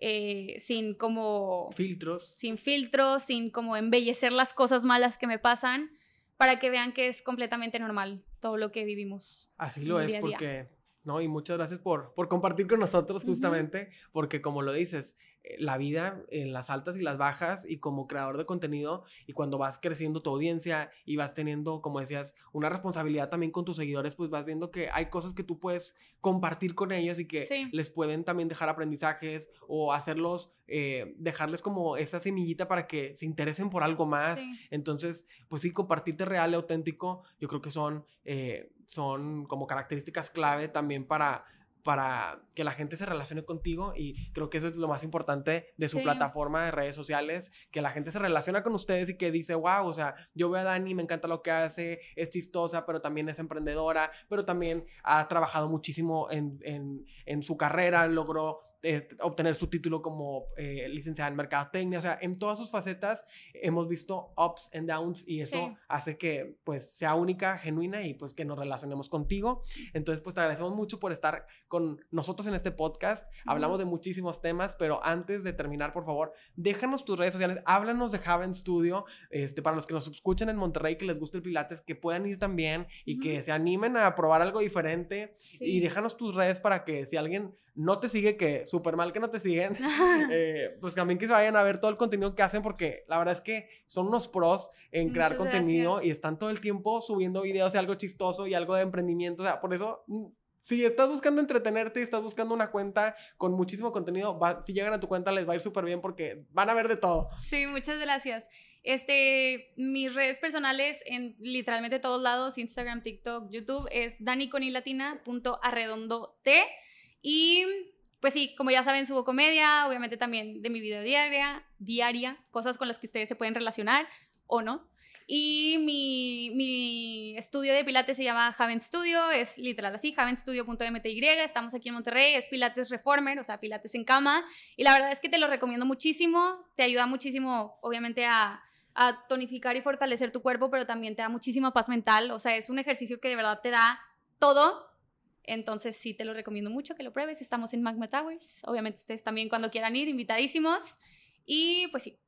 Eh, sin como... Filtros. Sin filtros, sin como embellecer las cosas malas que me pasan, para que vean que es completamente normal todo lo que vivimos. Así lo es, porque ¿no? Y muchas gracias por, por compartir con nosotros justamente, porque como lo dices, la vida en las altas y las bajas y como creador de contenido y cuando vas creciendo tu audiencia y vas teniendo, como decías, una responsabilidad también con tus seguidores, pues vas viendo que hay cosas que tú puedes compartir con ellos y que les pueden también dejar aprendizajes o hacerlos, eh, dejarles como esa semillita para que se interesen por algo más. Entonces, pues sí, compartirte real y auténtico, yo creo que son, eh, son como características clave también para para que la gente se relacione contigo y creo que eso es lo más importante de su plataforma de redes sociales, que la gente se relaciona con ustedes y que dice, wow, o sea, yo veo a Dani, me encanta lo que hace, es chistosa, pero también es emprendedora, pero también ha trabajado muchísimo en, en, en su carrera, logró obtener su título como eh, licenciada en mercadotecnia, o sea, en todas sus facetas hemos visto ups and downs y eso hace que pues sea única, genuina y pues que nos relacionemos contigo. Entonces pues te agradecemos mucho por estar con nosotros en este podcast. Hablamos de muchísimos temas, pero antes de terminar, por favor, déjanos tus redes sociales, háblanos de Haven Studio, este, para los que nos escuchan en Monterrey, que les guste el Pilates, que puedan ir también y que se animen a probar algo diferente. Y déjanos tus redes para que si alguien no te sigue, que súper mal que no te siguen, eh, pues también que se vayan a ver todo el contenido que hacen, porque la verdad es que son unos pros en crear contenido y están todo el tiempo subiendo videos y algo chistoso y algo de emprendimiento. O sea, por eso, mm, si estás buscando entretenerte y estás buscando una cuenta con muchísimo contenido, si llegan a tu cuenta les va a ir súper bien porque van a ver de todo. Sí, muchas gracias. Este, mis redes personales en literalmente todos lados, Instagram, TikTok, YouTube, es daniconilatina.arredondote. Y pues sí, como ya saben, subo comedia, obviamente también de mi vida diaria, diaria, cosas con las que ustedes se pueden relacionar o no. Y mi, mi estudio de Pilates se llama Haven Studio, es literal así, havenstudio.mty, estamos aquí en Monterrey, es Pilates Reformer, o sea, Pilates en cama, y la verdad es que te lo recomiendo muchísimo, te ayuda muchísimo, obviamente, a, a tonificar y fortalecer tu cuerpo, pero también te da muchísima paz mental, o sea, es un ejercicio que de verdad te da todo entonces sí te lo recomiendo mucho que lo pruebes. Estamos en Magma Towers. Obviamente ustedes también cuando quieran ir, invitadísimos. Y pues sí.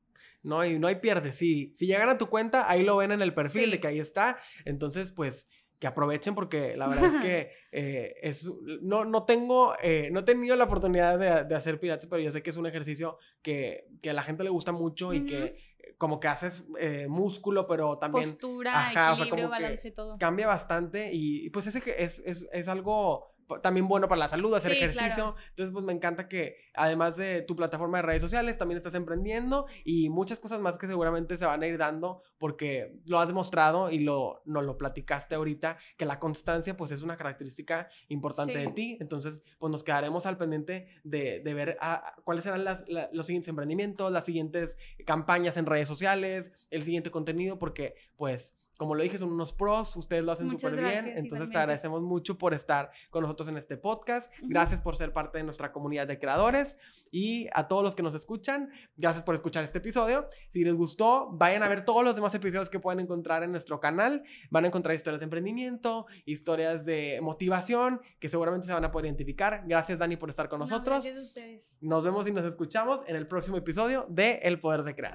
No hay, no hay pierde, sí. Si llegan a tu cuenta, ahí lo ven en el perfil de que ahí está. Entonces, pues que aprovechen porque la verdad es que eh, es, no, no tengo, eh, no he tenido la oportunidad de, de, hacer pilates, pero yo sé que es un ejercicio que, que a la gente le gusta mucho y que como que haces eh, músculo, pero también... Postura, equilibrio, balance, todo. Cambia bastante y, pues ese es, es, es algo también bueno para la salud, hacer ejercicio. Entonces, pues me encanta que además de tu plataforma de redes sociales, también estás emprendiendo y muchas cosas más que seguramente se van a ir dando porque lo has demostrado y lo, nos lo platicaste ahorita, que la constancia pues es una característica importante de ti. Entonces, pues nos quedaremos al pendiente de, de ver cuáles serán las, los siguientes emprendimientos, las siguientes campañas en redes sociales, el siguiente contenido, porque pues como lo dije, son unos pros, ustedes lo hacen súper bien, entonces te agradecemos mucho por estar con nosotros en este podcast, gracias por ser parte de nuestra comunidad de creadores y a todos los que nos escuchan, gracias por escuchar este episodio, si les gustó, vayan a ver todos los demás episodios que pueden encontrar en nuestro canal, van a encontrar historias de emprendimiento, historias de motivación, que seguramente se van a poder identificar, gracias Dani por estar con nosotros, gracias a ustedes. nos vemos y nos escuchamos en el próximo episodio de El Poder de Crear.